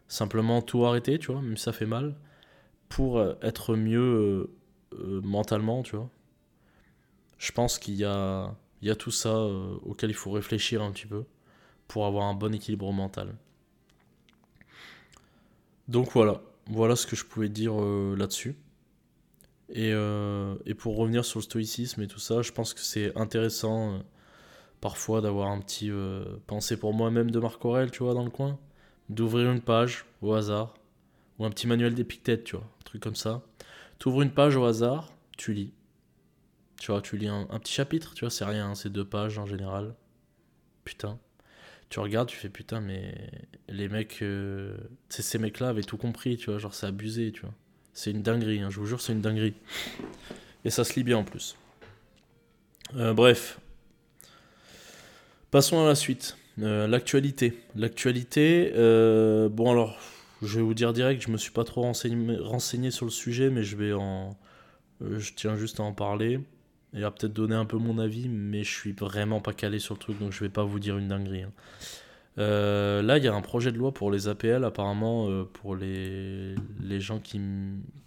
simplement tout arrêter, tu vois, même si ça fait mal, pour euh, être mieux mentalement, tu vois Je pense qu'il y a, y a tout ça auquel il faut réfléchir un petit peu pour avoir un bon équilibre mental. Donc voilà, voilà ce que je pouvais dire euh, là-dessus. Et, euh, et, pour revenir sur le stoïcisme et tout ça, je pense que c'est intéressant euh, parfois d'avoir un petit pensée pour moi-même de Marc Aurel, tu vois, dans le coin. D'ouvrir une page au hasard, ou un petit manuel d'Épictète, tu vois, un truc comme ça. Tu ouvres une page au hasard, tu lis. Tu vois, tu lis un, un petit chapitre, tu vois, c'est rien, c'est deux pages en général. Putain tu regardes, tu fais putain, mais les mecs, euh, ces mecs-là avaient tout compris, tu vois, genre c'est abusé, tu vois. C'est une dinguerie, hein, je vous jure, c'est une dinguerie. Et ça se lit bien en plus. Euh, bref. Passons à la suite. Euh, l'actualité. L'actualité, bon alors, je vais vous dire direct, je me suis pas trop renseigné, renseigné sur le sujet, mais je vais en. je tiens juste à en parler et à peut-être donner un peu mon avis, mais je suis vraiment pas calé sur le truc, donc je vais pas vous dire une dinguerie. Hein. Euh, là, il y a un projet de loi pour les APL, apparemment, euh, pour les, les gens qui,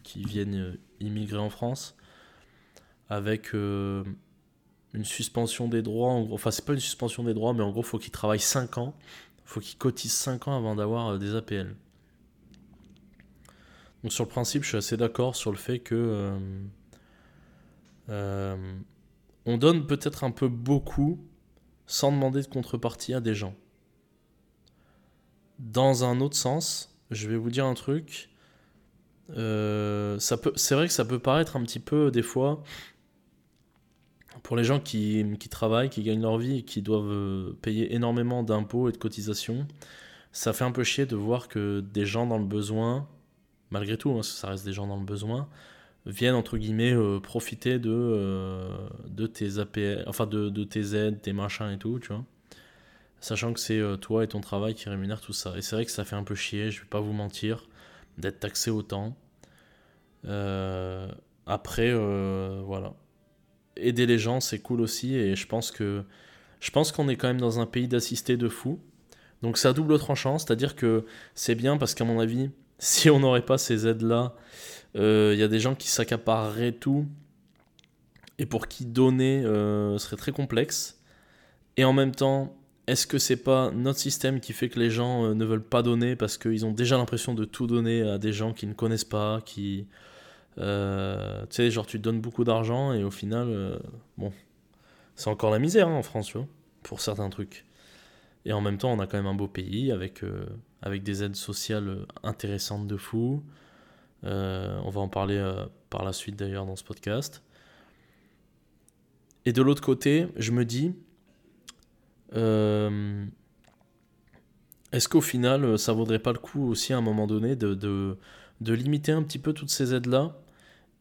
qui viennent immigrer en France, avec euh, une suspension des droits. En gros, enfin, c'est pas une suspension des droits, mais en gros, faut qu'ils travaillent 5 ans. Faut qu'ils cotisent 5 ans avant d'avoir des APL. Donc, sur le principe, je suis assez d'accord sur le fait que. on donne peut-être un peu beaucoup sans demander de contrepartie à des gens. Dans un autre sens, je vais vous dire un truc. Euh, ça peut, c'est vrai que ça peut paraître un petit peu des fois pour les gens qui, qui, travaillent, qui gagnent leur vie qui doivent euh, payer énormément d'impôts et de cotisations. Ça fait un peu chier de voir que des gens dans le besoin, malgré tout, hein, ça reste des gens dans le besoin, viennent entre guillemets euh, profiter de, de tes APL, enfin de, de tes aides, tes machins et tout, tu vois sachant que c'est euh, toi et ton travail qui rémunèrent tout ça. Et c'est vrai que ça fait un peu chier, je vais pas vous mentir, d'être taxé autant. Euh, après, euh, voilà. Aider les gens, c'est cool aussi, et je pense que je pense qu'on est quand même dans un pays d'assistés de fous. Donc à double tranchant, c'est-à-dire que c'est bien parce qu'à mon avis, si on n'aurait pas ces aides-là, il y a des gens qui s'accapareraient tout, et pour qui donner serait très complexe. Et en même temps, est-ce que c'est pas notre système qui fait que les gens euh, ne veulent pas donner parce qu'ils ont déjà l'impression de tout donner à des gens qui ne connaissent pas, qui. Euh, tu sais, genre tu donnes beaucoup d'argent et au final, euh, bon, c'est encore la misère hein, en France, tu vois, pour certains trucs. Et en même temps, on a quand même un beau pays avec, avec des aides sociales intéressantes de fou. on va en parler par la suite d'ailleurs dans ce podcast. Et de l'autre côté, je me dis, est-ce qu'au final, ça vaudrait pas le coup aussi à un moment donné de, limiter un petit peu toutes ces aides-là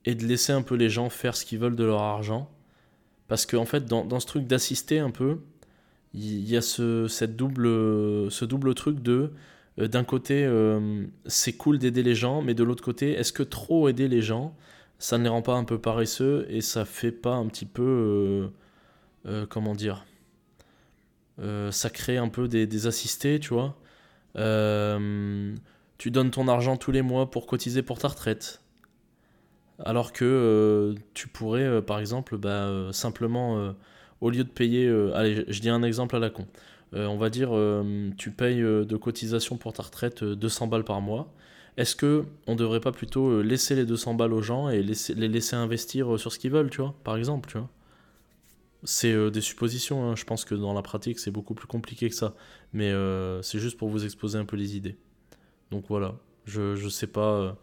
et de laisser un peu les gens faire ce qu'ils veulent de leur argent? Parce qu'en en fait, dans, ce truc d'assister un peu, il y, a ce, double, truc de euh, d'un côté, euh, c'est cool d'aider les gens, mais de l'autre côté, est-ce que trop aider les gens, ça ne les rend pas un peu paresseux et ça fait pas un petit peu. comment dire euh, ça crée un peu des, assistés, tu vois. Euh, tu donnes ton argent tous les mois pour cotiser pour ta retraite. Alors que euh, tu pourrais, par exemple, bah, simplement, au lieu de payer... allez, je dis un exemple à la con. on va dire, tu payes de cotisation pour ta retraite 200 balles par mois. Est-ce que on devrait pas plutôt laisser les 200 balles aux gens et les laisser investir sur ce qu'ils veulent, tu vois, par exemple, tu vois? C'est euh, des suppositions, hein. je pense que dans la pratique c'est beaucoup plus compliqué que ça, mais euh, c'est juste pour vous exposer un peu les idées. Donc voilà, je, je sais pas,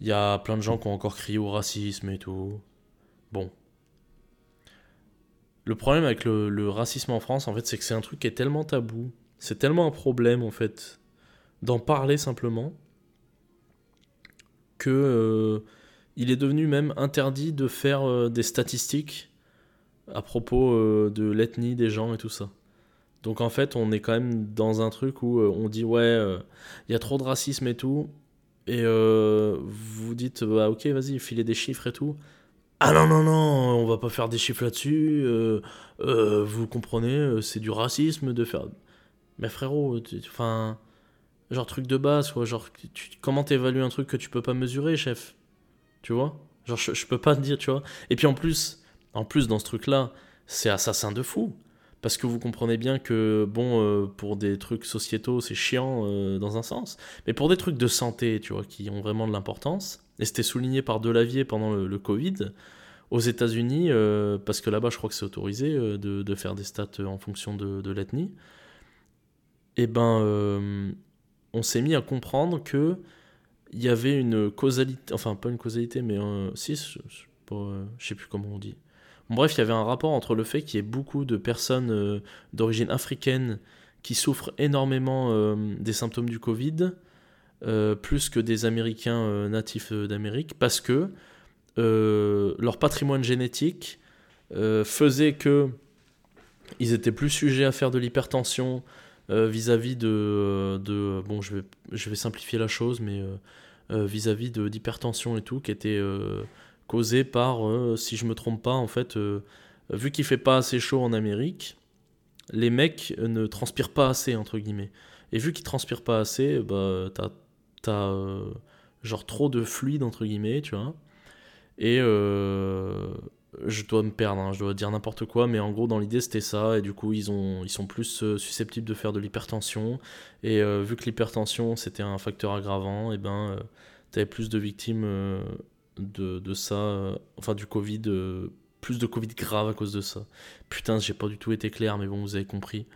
il y a plein de gens qui ont encore crié au racisme et tout. Bon. Le problème avec le, racisme en France, en fait, c'est que c'est un truc qui est tellement tabou, c'est tellement un problème en fait, d'en parler simplement, que euh, il est devenu même interdit de faire des statistiques à propos euh, de l'ethnie des gens et tout ça. Donc en fait, on est quand même dans un truc où euh, on dit ouais, euh, il y a trop de racisme et tout, et vous dites bah ok, vas-y, filez des chiffres et tout. Ah non non non, on va pas faire des chiffres là-dessus. vous comprenez, c'est du racisme de faire. Mais frérot, enfin, genre truc de base quoi. Genre, comment t'évalues un truc que tu peux pas mesurer, chef? Tu vois? Genre, je, je peux pas te dire, tu vois? Et puis en plus, en plus, dans ce truc-là, c'est assassin de fou. Parce que vous comprenez bien que, bon, euh, pour des trucs sociétaux, c'est chiant euh, dans un sens. Mais pour des trucs de santé, tu vois, qui ont vraiment de l'importance, et c'était souligné par Delavier pendant le, Covid, aux États-Unis, euh, parce que là-bas, je crois que c'est autorisé de, faire des stats en fonction de, l'ethnie, et eh ben, on s'est mis à comprendre que il y avait une causalité, enfin, pas une causalité, mais si, je, je sais plus comment on dit Bref, il y avait un rapport entre le fait qu'il y ait beaucoup de personnes euh, d'origine africaine qui souffrent énormément euh, des symptômes du Covid, euh, plus que des Américains natifs d'Amérique, parce que leur patrimoine génétique faisait que ils étaient plus sujets à faire de l'hypertension vis-à-vis de, bon je vais, je vais simplifier la chose mais vis-à-vis de d'hypertension et tout qui était causé par, euh, si je me trompe pas, en fait, euh, vu qu'il fait pas assez chaud en Amérique, les mecs ne transpirent pas assez, entre guillemets. Et vu qu'ils transpirent pas assez, bah, t'as, euh, genre trop de fluide, entre guillemets, tu vois. Et je dois me perdre, hein, je dois dire n'importe quoi, mais en gros, dans l'idée, c'était ça. Et du coup, ils, ont, ils sont plus susceptibles de faire de l'hypertension. Et vu que l'hypertension, c'était un facteur aggravant, et ben, t'avais plus de victimes de, ça, enfin du Covid plus de Covid grave à cause de ça. Putain, j'ai pas du tout été clair, mais bon, vous avez compris.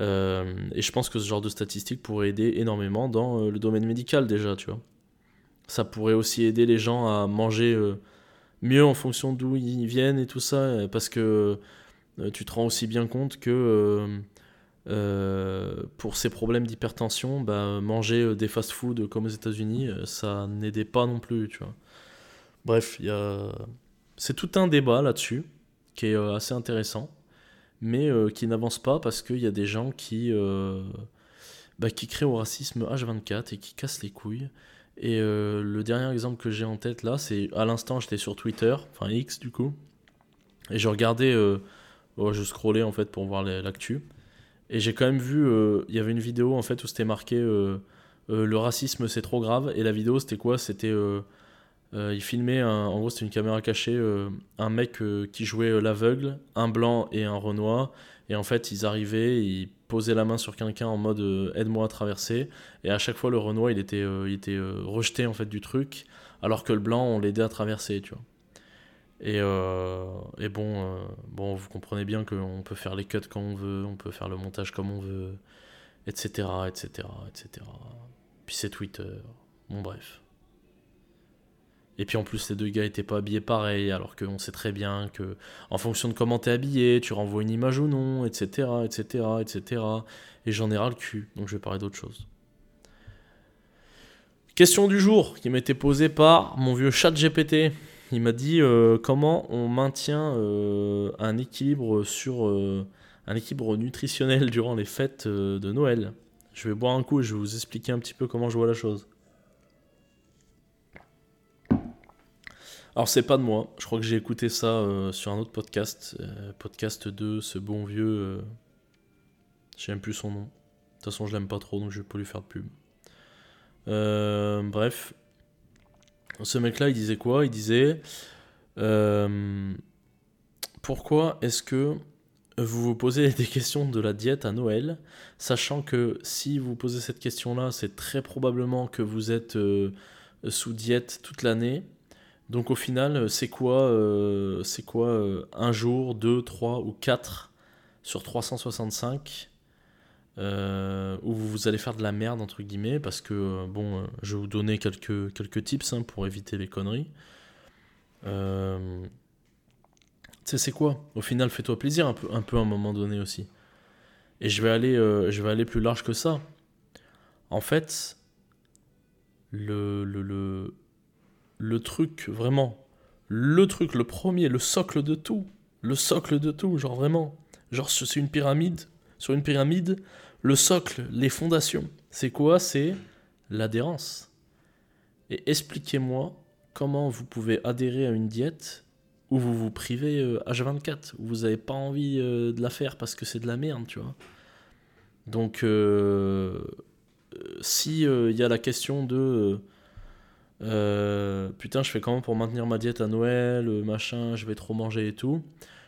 Euh, et je pense que ce genre de statistiques pourrait aider énormément dans euh, le domaine médical déjà, tu vois. Ça pourrait aussi aider les gens à manger euh, mieux en fonction d'où ils viennent et tout ça, parce que tu te rends aussi bien compte que pour ces problèmes d'hypertension, bah, manger des fast-foods comme aux États-Unis, ça n'aidait pas non plus, tu vois. Bref, a c'est tout un débat là-dessus qui est euh, assez intéressant, mais euh, qui n'avance pas parce qu'il y a des gens qui, euh, bah, créent au racisme H24 et qui cassent les couilles. Et le dernier exemple que j'ai en tête là, c'est à l'instant j'étais sur Twitter, enfin X du coup, et je regardais, oh, je scrollais en fait pour voir l'actu, et j'ai quand même vu, il y avait une vidéo en fait où c'était marqué le racisme c'est trop grave, et la vidéo c'était quoi? C'était euh, il filmait, en gros c'était une caméra cachée, euh, un mec euh, qui jouait l'aveugle, un blanc et un renois. Et en fait ils arrivaient, ils posaient la main sur quelqu'un en mode aide-moi à traverser. Et à chaque fois le renois il était, il était rejeté en fait du truc, alors que le blanc on l'aidait à traverser, tu vois. Et, et bon, bon, vous comprenez bien qu'on peut faire les cuts quand on veut, on peut faire le montage comme on veut, etc. etc. etc. Puis c'est Twitter. Bon bref. Et puis en plus, les deux gars étaient pas habillés pareil, alors qu'on sait très bien que, en fonction de comment t'es habillé, tu renvoies une image ou non, etc., etc., etc. Et j'en ai ras le cul, donc je vais parler d'autre chose. Question du jour qui m'a été posée par mon vieux chat GPT. Il m'a dit euh, comment on maintient euh, un équilibre sur euh, un équilibre nutritionnel durant les fêtes de Noël? Je vais boire un coup et je vais vous expliquer un petit peu comment je vois la chose. Alors c'est pas de moi, je crois que j'ai écouté ça euh, sur un autre podcast, euh, podcast de ce bon vieux, euh, même plus son nom. De toute façon je l'aime pas trop donc je vais pas lui faire de pub. bref, ce mec-là il disait quoi? Il disait pourquoi est-ce que vous vous posez des questions de la diète à Noël, sachant que si vous posez cette question-là, c'est très probablement que vous êtes sous diète toute l'année donc au final, euh, c'est quoi, euh, c'est quoi euh, un jour, deux, trois ou quatre sur 365 où vous allez faire de la merde entre guillemets parce que bon, je vais vous donner quelques quelques tips hein, pour éviter les conneries. tu sais c'est quoi? Au final, fais-toi plaisir un peu, un peu à un moment donné aussi. Et je vais aller, je vais aller plus large que ça. En fait, le, le, le le truc, vraiment, le truc, le premier, le socle de tout, le socle de tout, genre vraiment, genre c'est une pyramide, sur une pyramide, le socle, les fondations, c'est quoi? C'est l'adhérence. Et expliquez-moi comment vous pouvez adhérer à une diète où vous vous privez H24, euh, où vous n'avez pas envie euh, de la faire parce que c'est de la merde, tu vois. Donc, euh, si il y a la question de euh, putain, je fais comment pour maintenir ma diète à Noël, euh, machin, je vais trop manger et tout.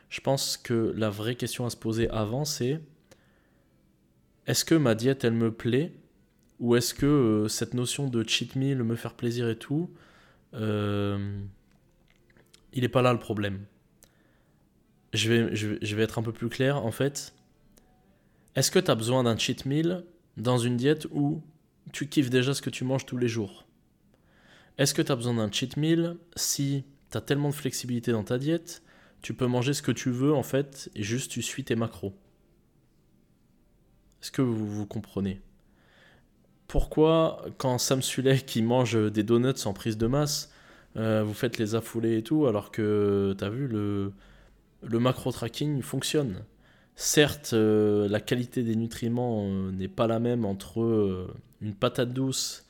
Je pense que la vraie question à se poser avant, c'est est-ce que ma diète, elle me plaît? Ou est-ce que euh, cette notion de cheat meal, me faire plaisir et tout, il n'est pas là le problème? Je vais, je, je vais être un peu plus clair, en fait. Est-ce que tu as besoin d'un cheat meal dans une diète où tu kiffes déjà ce que tu manges tous les jours? Est-ce que tu as besoin d'un cheat meal si tu as tellement de flexibilité dans ta diète, tu peux manger ce que tu veux en fait et juste tu suis tes macros. Est-ce que vous, comprenez? Pourquoi quand Sam Sulek qui mange des donuts sans prise de masse, euh, vous faites les affolés et tout alors que tu as vu le, le macro tracking fonctionne? Certes, euh, la qualité des nutriments euh, n'est pas la même entre une patate douce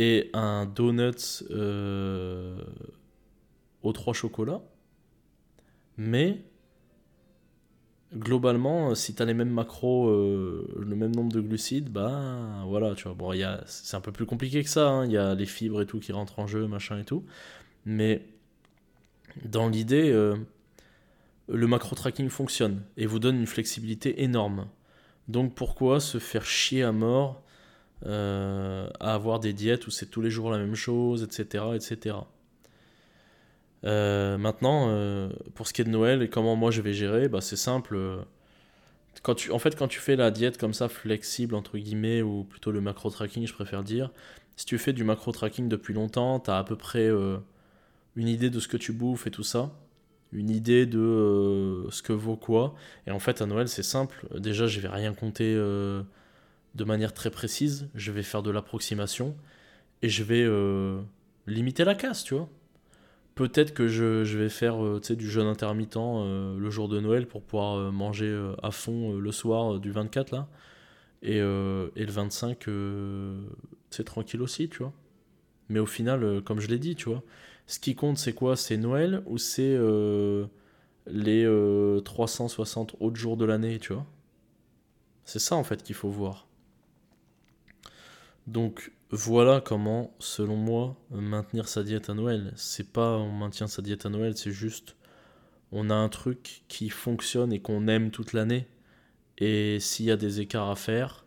et un donut euh, aux trois chocolats. Mais globalement, si tu as les mêmes macros, euh, le même nombre de glucides, bah voilà, tu vois. Bon, c'est un peu plus compliqué que ça, hein. il y a les fibres et tout qui rentrent en jeu, machin et tout. Mais dans l'idée, euh, le macro tracking fonctionne et vous donne une flexibilité énorme. Donc pourquoi se faire chier à mort euh, à avoir des diètes où c'est tous les jours la même chose, etc. etc. Euh, maintenant, euh, pour ce qui est de Noël et comment moi je vais gérer, bah, c'est simple. Quand tu, en fait, quand tu fais la diète comme ça, flexible, entre guillemets, ou plutôt le macro-tracking, je préfère dire, si tu fais du macro-tracking depuis longtemps, tu as à peu près une idée de ce que tu bouffes et tout ça, une idée de ce que vaut quoi. Et en fait, à Noël, c'est simple. Déjà, je vais rien compter de manière très précise, je vais faire de l'approximation et je vais limiter la casse, tu vois. Peut-être que je, vais faire euh, du jeûne intermittent euh, le jour de Noël pour pouvoir euh, manger à fond le soir du 24 là. Et, et le 25, c'est tranquille aussi, tu vois. Mais au final, comme je l'ai dit, tu vois, ce qui compte c'est quoi? C'est Noël ou c'est les 360 autres jours de l'année, tu vois? C'est ça en fait qu'il faut voir. Donc voilà comment, selon moi, maintenir sa diète à Noël. C'est pas on maintient sa diète à Noël, c'est juste on a un truc qui fonctionne et qu'on aime toute l'année. Et s'il y a des écarts à faire,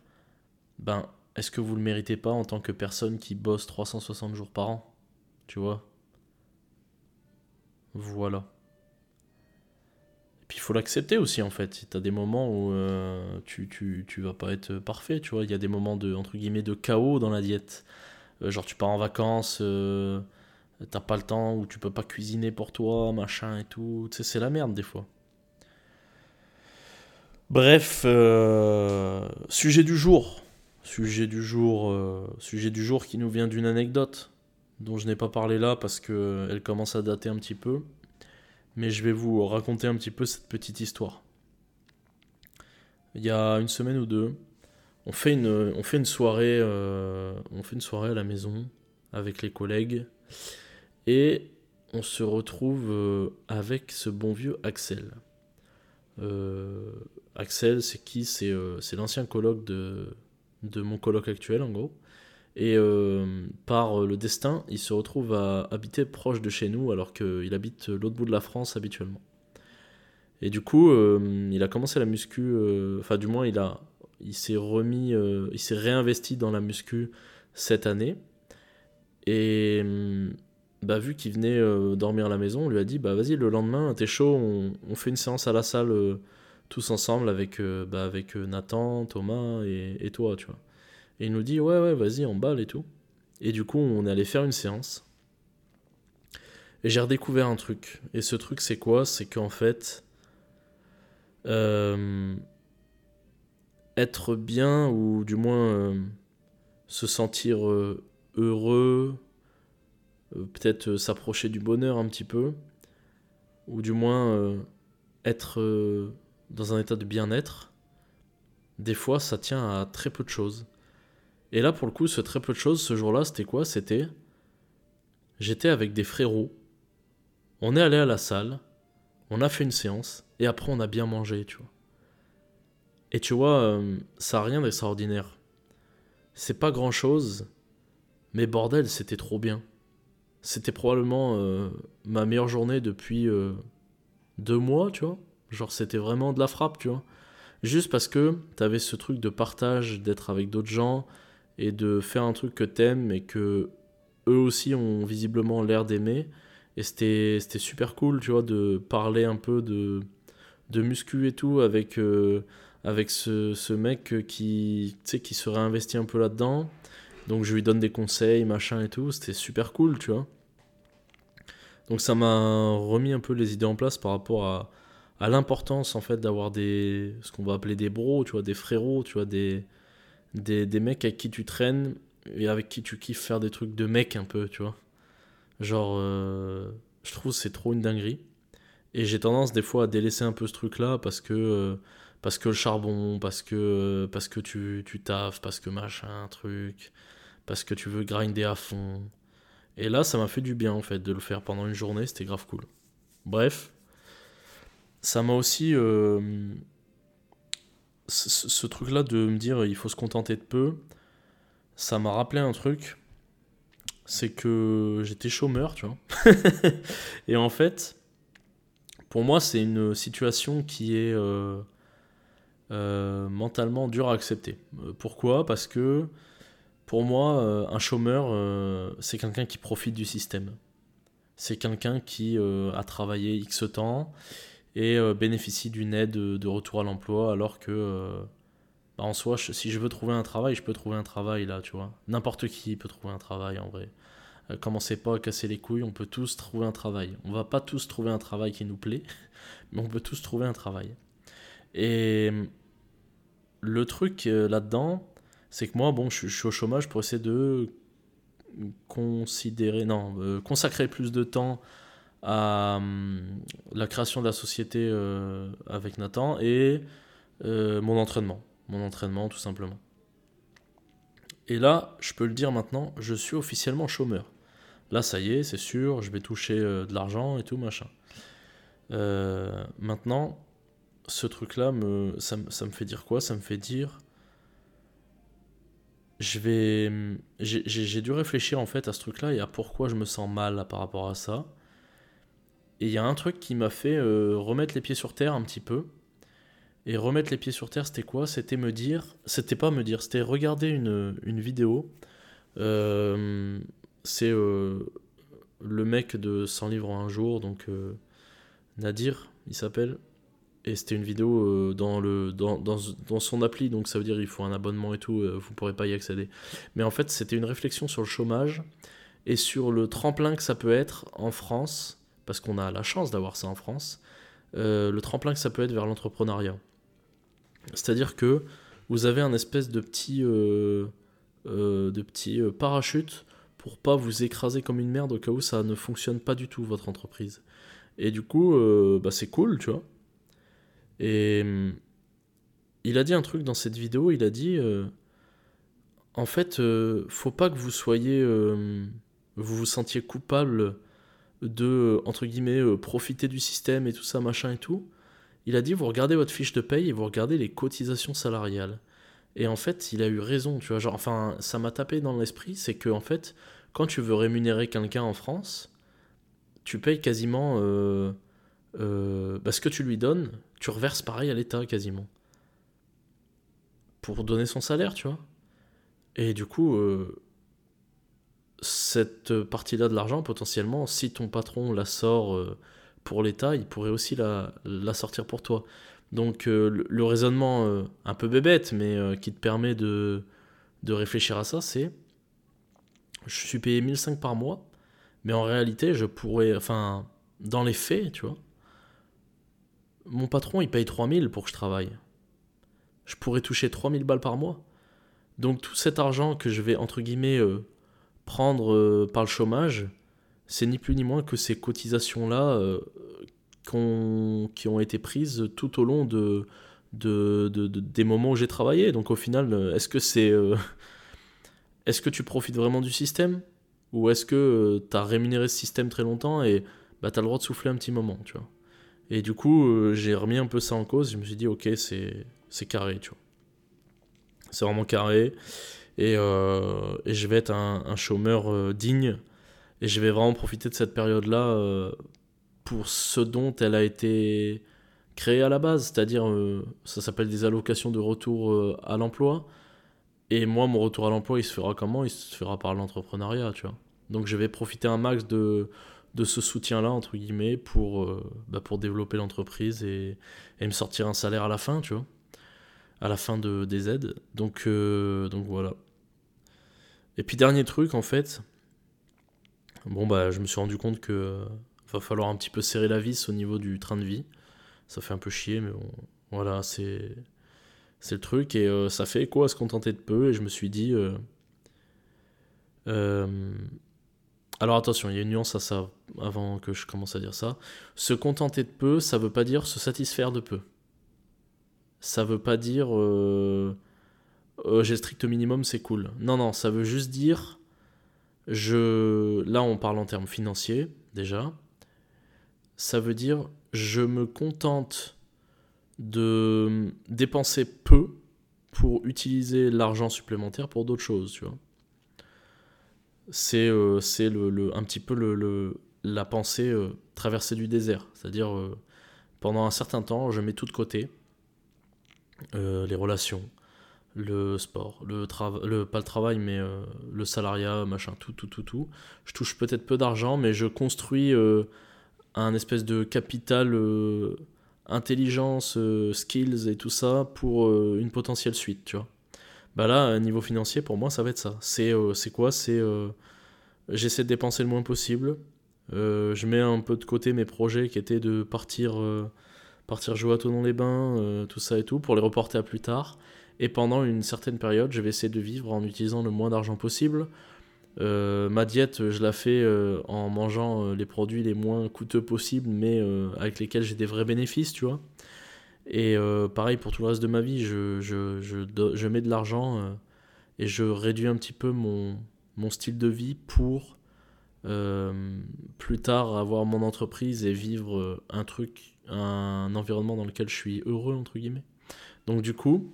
ben est-ce que vous le méritez pas en tant que personne qui bosse 360 jours par an? Tu vois? Voilà il faut l'accepter aussi en fait. Tu as des moments où euh, tu, tu, vas pas être parfait, tu vois. Il y a des moments de, chaos dans la diète. Euh, genre tu pars en vacances, euh, t'as pas le temps, ou tu peux pas cuisiner pour toi, machin et tout. C'est la merde des fois. Bref, sujet du jour. Sujet du jour, sujet du jour qui nous vient d'une anecdote dont je n'ai pas parlé là parce qu'elle commence à dater un petit peu mais je vais vous raconter un petit peu cette petite histoire. Il y a une semaine ou deux, on fait une, soirée, euh, on fait une soirée à la maison avec les collègues et on se retrouve euh, avec ce bon vieux Axel. Euh, Axel, c'est qui? C'est l'ancien coloc de, de mon coloc actuel en gros. Et euh, par le destin, il se retrouve à habiter proche de chez nous alors qu'il habite l'autre bout de la France habituellement. Et du coup, euh, il a commencé la muscu, euh, enfin du moins il il s'est remis, il s'est réinvesti dans la muscu cette année. Et bah, vu qu'il venait dormir à la maison, on lui a dit bah vas-y le lendemain t'es chaud, on, fait une séance à la salle tous ensemble avec, bah, avec Nathan, Thomas et, et toi, tu vois. Et il nous dit ouais ouais vas-y on balle et tout. Et du coup on est allé faire une séance. Et j'ai redécouvert un truc. Et ce truc c'est quoi? C'est qu'en fait euh, être bien ou du moins euh, se sentir euh, heureux, peut-être s'approcher du bonheur un petit peu, ou du moins être dans un état de bien-être, des fois ça tient à très peu de choses. Et là, pour le coup, ce très peu de choses, ce jour-là, c'était quoi? C'était. J'étais avec des frérots. On est allé à la salle. On a fait une séance. Et après, on a bien mangé, tu vois. Et tu vois, euh, ça n'a rien d'extraordinaire. C'est pas grand chose. Mais bordel, c'était trop bien. C'était probablement euh, ma meilleure journée depuis euh, deux mois, tu vois. Genre, c'était vraiment de la frappe, tu vois. Juste parce que t'avais ce truc de partage, d'être avec d'autres gens, et de faire un truc que t'aimes et que eux aussi ont visiblement l'air d'aimer. Et c'était super cool, tu vois, de parler un peu de, de muscu et tout avec, euh, avec ce, ce, mec qui, qui se réinvestit un peu là-dedans. Donc je lui donne des conseils, machin et tout. C'était super cool, tu vois. Donc ça m'a remis un peu les idées en place par rapport à, à l'importance en fait d'avoir des ce qu'on va appeler des bros, tu vois, des frérots, tu vois, des, des, des, mecs avec qui tu traînes et avec qui tu kiffes faire des trucs de mec un peu, tu vois. Genre, euh, je trouve c'est trop une dinguerie. Et j'ai tendance des fois à délaisser un peu ce truc-là parce que, euh, parce que le charbon, parce que, parce que tu, tu taffes, parce que machin, truc, parce que tu veux grinder à fond. Et là, ça m'a fait du bien en fait de le faire pendant une journée, c'était grave cool. Bref, ça m'a aussi, ce, truc-là de me dire il faut se contenter de peu, ça m'a rappelé un truc. C'est que j'étais chômeur, tu vois. et en fait, pour moi, c'est une situation qui est euh, euh, mentalement dure à accepter. Euh, pourquoi? Parce que pour moi, un chômeur, c'est quelqu'un qui profite du système. C'est quelqu'un qui a travaillé X temps et euh, bénéficie d'une aide de, retour à l'emploi alors que euh, bah, en soi si je veux trouver un travail je peux trouver un travail là tu vois. N'importe qui peut trouver un travail en vrai. Euh, commencez pas à casser les couilles on peut tous trouver un travail. On va pas tous trouver un travail qui nous plaît mais on peut tous trouver un travail. Et le truc là-dedans c'est que moi bon je, suis au chômage pour essayer de considérer non consacrer plus de temps à hum, la création de la société euh, avec Nathan et euh, mon entraînement. Mon entraînement, tout simplement. Et là, je peux le dire maintenant, je suis officiellement chômeur. Là, ça y est, c'est sûr, je vais toucher euh, de l'argent et tout, machin. maintenant, ce truc-là, me, ça, me fait dire quoi? Ça me fait dire. J'ai dû réfléchir en fait à ce truc-là et à pourquoi je me sens mal par rapport à ça. Et il y a un truc qui m'a fait euh, remettre les pieds sur terre un petit peu. Et remettre les pieds sur terre, c'était quoi? C'était me dire, c'était pas me dire, c'était regarder une, une vidéo. Euh, c'est euh, le mec de 100 livres en un jour, donc Nadir, il s'appelle. Et c'était une vidéo dans, le, dans, dans, dans, son appli, donc ça veut dire il faut un abonnement et tout, vous pourrez pas y accéder. Mais en fait, c'était une réflexion sur le chômage et sur le tremplin que ça peut être en France parce qu'on a la chance d'avoir ça en France, euh, le tremplin que ça peut être vers l'entrepreneuriat. C'est-à-dire que vous avez un espèce de petit, euh, euh, de petit parachute pour pas vous écraser comme une merde au cas où ça ne fonctionne pas du tout votre entreprise. Et du coup, bah, c'est cool, tu vois. Et hum, il a dit un truc dans cette vidéo, il a dit, en fait, faut pas que vous soyez, vous vous sentiez coupable de, entre guillemets, euh, profiter du système et tout ça, machin et tout. Il a dit, vous regardez votre fiche de paye et vous regardez les cotisations salariales. Et en fait, il a eu raison, tu vois. Genre, enfin, ça m'a tapé dans l'esprit, c'est que, en fait, quand tu veux rémunérer quelqu'un en France, tu payes quasiment euh, euh, bah, ce que tu lui donnes, tu reverses pareil à l'État quasiment. Pour donner son salaire, tu vois. Et du coup, euh, cette partie-là de l'argent, potentiellement, si ton patron la sort euh, pour l'État, il pourrait aussi la, sortir pour toi. Donc euh, le, raisonnement euh, un peu bébête, mais qui te permet de, de réfléchir à ça, c'est je suis payé 1005 par mois, mais en réalité, je pourrais, enfin, dans les faits, tu vois, mon patron, il paye 3000 pour que je travaille. Je pourrais toucher 3000 balles par mois. Donc tout cet argent que je vais, entre guillemets, prendre euh, par le chômage, c'est ni plus ni moins que ces cotisations-là euh, qui ont été prises tout au long de, de, des moments où j'ai travaillé. Donc au final, euh, est-ce que c'est... est-ce que tu profites vraiment du système? Ou est-ce que tu as rémunéré ce système très longtemps et bah, tu as le droit de souffler un petit moment, tu vois? Et du coup, j'ai remis un peu ça en cause. Je me suis dit, ok, c'est carré, tu vois. C'est vraiment carré. Euh, et, je vais être un, chômeur euh, digne et je vais vraiment profiter de cette période-là euh, pour ce dont elle a été créée à la base, c'est-à-dire ça s'appelle des allocations de retour à l'emploi. Et moi, mon retour à l'emploi, il se fera comment? Il se fera par l'entrepreneuriat, tu vois. Donc je vais profiter un max de, de ce soutien-là, entre guillemets, pour, bah, pour développer l'entreprise et, et, me sortir un salaire à la fin, tu vois. À la fin de, des aides. Donc, donc voilà. Et puis dernier truc en fait, bon bah je me suis rendu compte que euh, va falloir un petit peu serrer la vis au niveau du train de vie. Ça fait un peu chier, mais bon, voilà, c'est c'est le truc et euh, ça fait quoi à se contenter de peu? Et je me suis dit, euh, alors attention, il y a une nuance à ça avant que je commence à dire ça. Se contenter de peu, ça veut pas dire se satisfaire de peu. Ça veut pas dire euh, j'ai strict minimum, c'est cool. Non, non, ça veut juste dire, je, là on parle en termes financiers déjà, ça veut dire je me contente de dépenser peu pour utiliser l'argent supplémentaire pour d'autres choses, tu vois. C'est euh, le, le, un petit peu le, la pensée euh, traversée du désert. C'est-à-dire, pendant un certain temps, je mets tout de côté. les relations, le sport, le, le pas le travail, mais le salariat, machin, tout, tout, tout, tout. Je touche peut-être peu d'argent, mais je construis un espèce de capital intelligence, euh, skills et tout ça pour euh, une potentielle suite, tu vois. Bah là, niveau financier, pour moi, ça va être ça. C'est euh, quoi? C'est j'essaie de dépenser le moins possible. je mets un peu de côté mes projets qui étaient de partir, partir jouer à tout dans les bains, tout ça et tout, pour les reporter à plus tard. Et pendant une certaine période, je vais essayer de vivre en utilisant le moins d'argent possible euh, ma diète, je la fais euh, en mangeant euh, les produits les moins coûteux possibles, mais avec lesquels j'ai des vrais bénéfices, tu vois. Et pareil pour tout le reste de ma vie, je, je, je, je mets de l'argent et je réduis un petit peu mon, mon style de vie pour plus tard avoir mon entreprise et vivre un truc, un environnement dans lequel je suis heureux, entre guillemets. Donc du coup,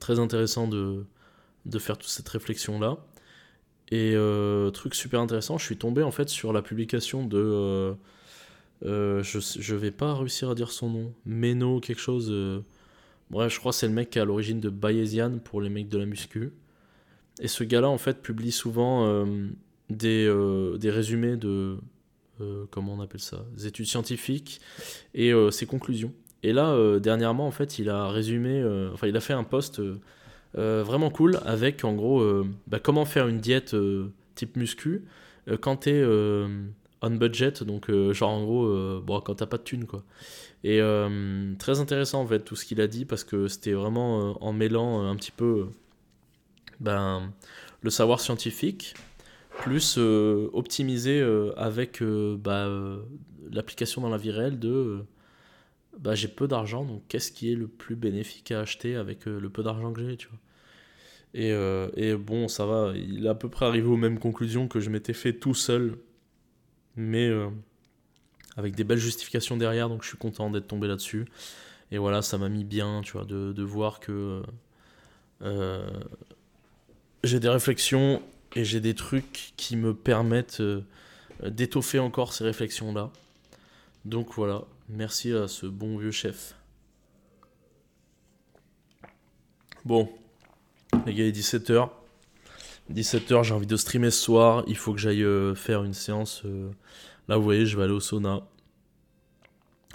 très intéressant de, faire toute cette réflexion-là. Et euh, truc super intéressant, je suis tombé en fait sur la publication de. Euh, euh, je, je vais pas réussir à dire son nom. Meno, quelque chose. bref, je crois que c'est le mec qui est à l'origine de Bayesian pour les mecs de la muscu. Et ce gars-là, en fait, publie souvent des, des résumés de. comment on appelle ça Des études scientifiques et ses conclusions. Et là, dernièrement, en fait, il a résumé. enfin, il a fait un post euh, vraiment cool avec en gros euh, bah, comment faire une diète euh, type muscu quand t'es on budget, donc genre en gros bon, quand t'as pas de thunes quoi. Et très intéressant en fait tout ce qu'il a dit parce que c'était vraiment en mêlant un petit peu ben, le savoir scientifique plus optimisé avec bah, l'application dans la vie réelle de bah, j'ai peu d'argent, donc qu'est-ce qui est le plus bénéfique à acheter avec le peu d'argent que j'ai, tu vois? Euh, et, bon, ça va, il est à peu près arrivé aux mêmes conclusions que je m'étais fait tout seul, mais euh, avec des belles justifications derrière, donc je suis content d'être tombé là-dessus. Et voilà, ça m'a mis bien, tu vois, de, de voir que euh, j'ai des réflexions et j'ai des trucs qui me permettent d'étoffer encore ces réflexions-là. Donc voilà, merci à ce bon vieux chef. Bon, les gars, il est 17h. 17h, j'ai envie de streamer ce soir. Il faut que j'aille euh, faire une séance. Euh, là, vous voyez, je vais aller au sauna.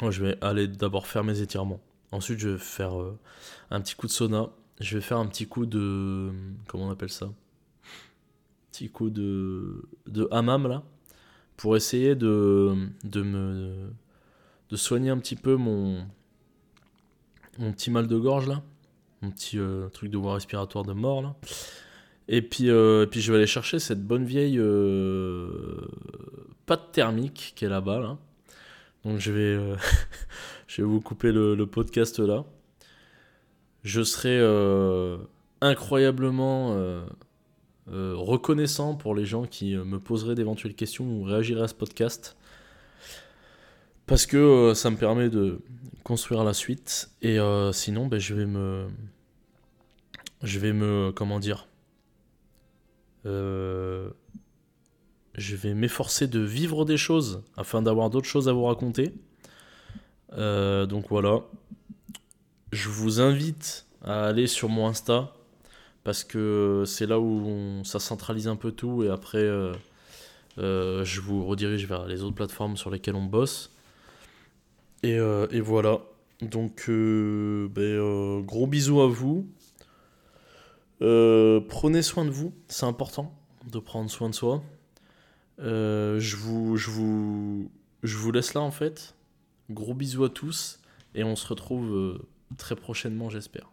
Je vais aller d'abord faire mes étirements. Ensuite, je vais faire euh, un petit coup de sauna. Je vais faire un petit coup de. Comment on appelle ça? Petit coup de. de hammam, là. Pour essayer de. de me. De soigner un petit peu mon. mon petit mal de gorge, là un petit euh, truc de voie respiratoire de mort là. Et puis, euh, puis je vais aller chercher cette bonne vieille euh, pâte thermique qui est là-bas. Là. Donc je vais, je vais vous couper le, podcast là. Je serai incroyablement reconnaissant pour les gens qui me poseraient d'éventuelles questions ou réagiraient à ce podcast. Parce que ça me permet de construire la suite. Et sinon, ben, je vais me, je vais me, comment dire, euh, je vais m'efforcer de vivre des choses afin d'avoir d'autres choses à vous raconter. Euh, donc voilà, je vous invite à aller sur mon Insta parce que c'est là où ça centralise un peu tout et après euh, je vous redirige vers les autres plateformes sur lesquelles on bosse. Et, et voilà. Donc ben, gros bisous à vous. Euh, prenez soin de vous, c'est important de prendre soin de soi. Euh, je, vous, je, vous, laisse là en fait. Gros bisous à tous et on se retrouve euh, très prochainement j'espère.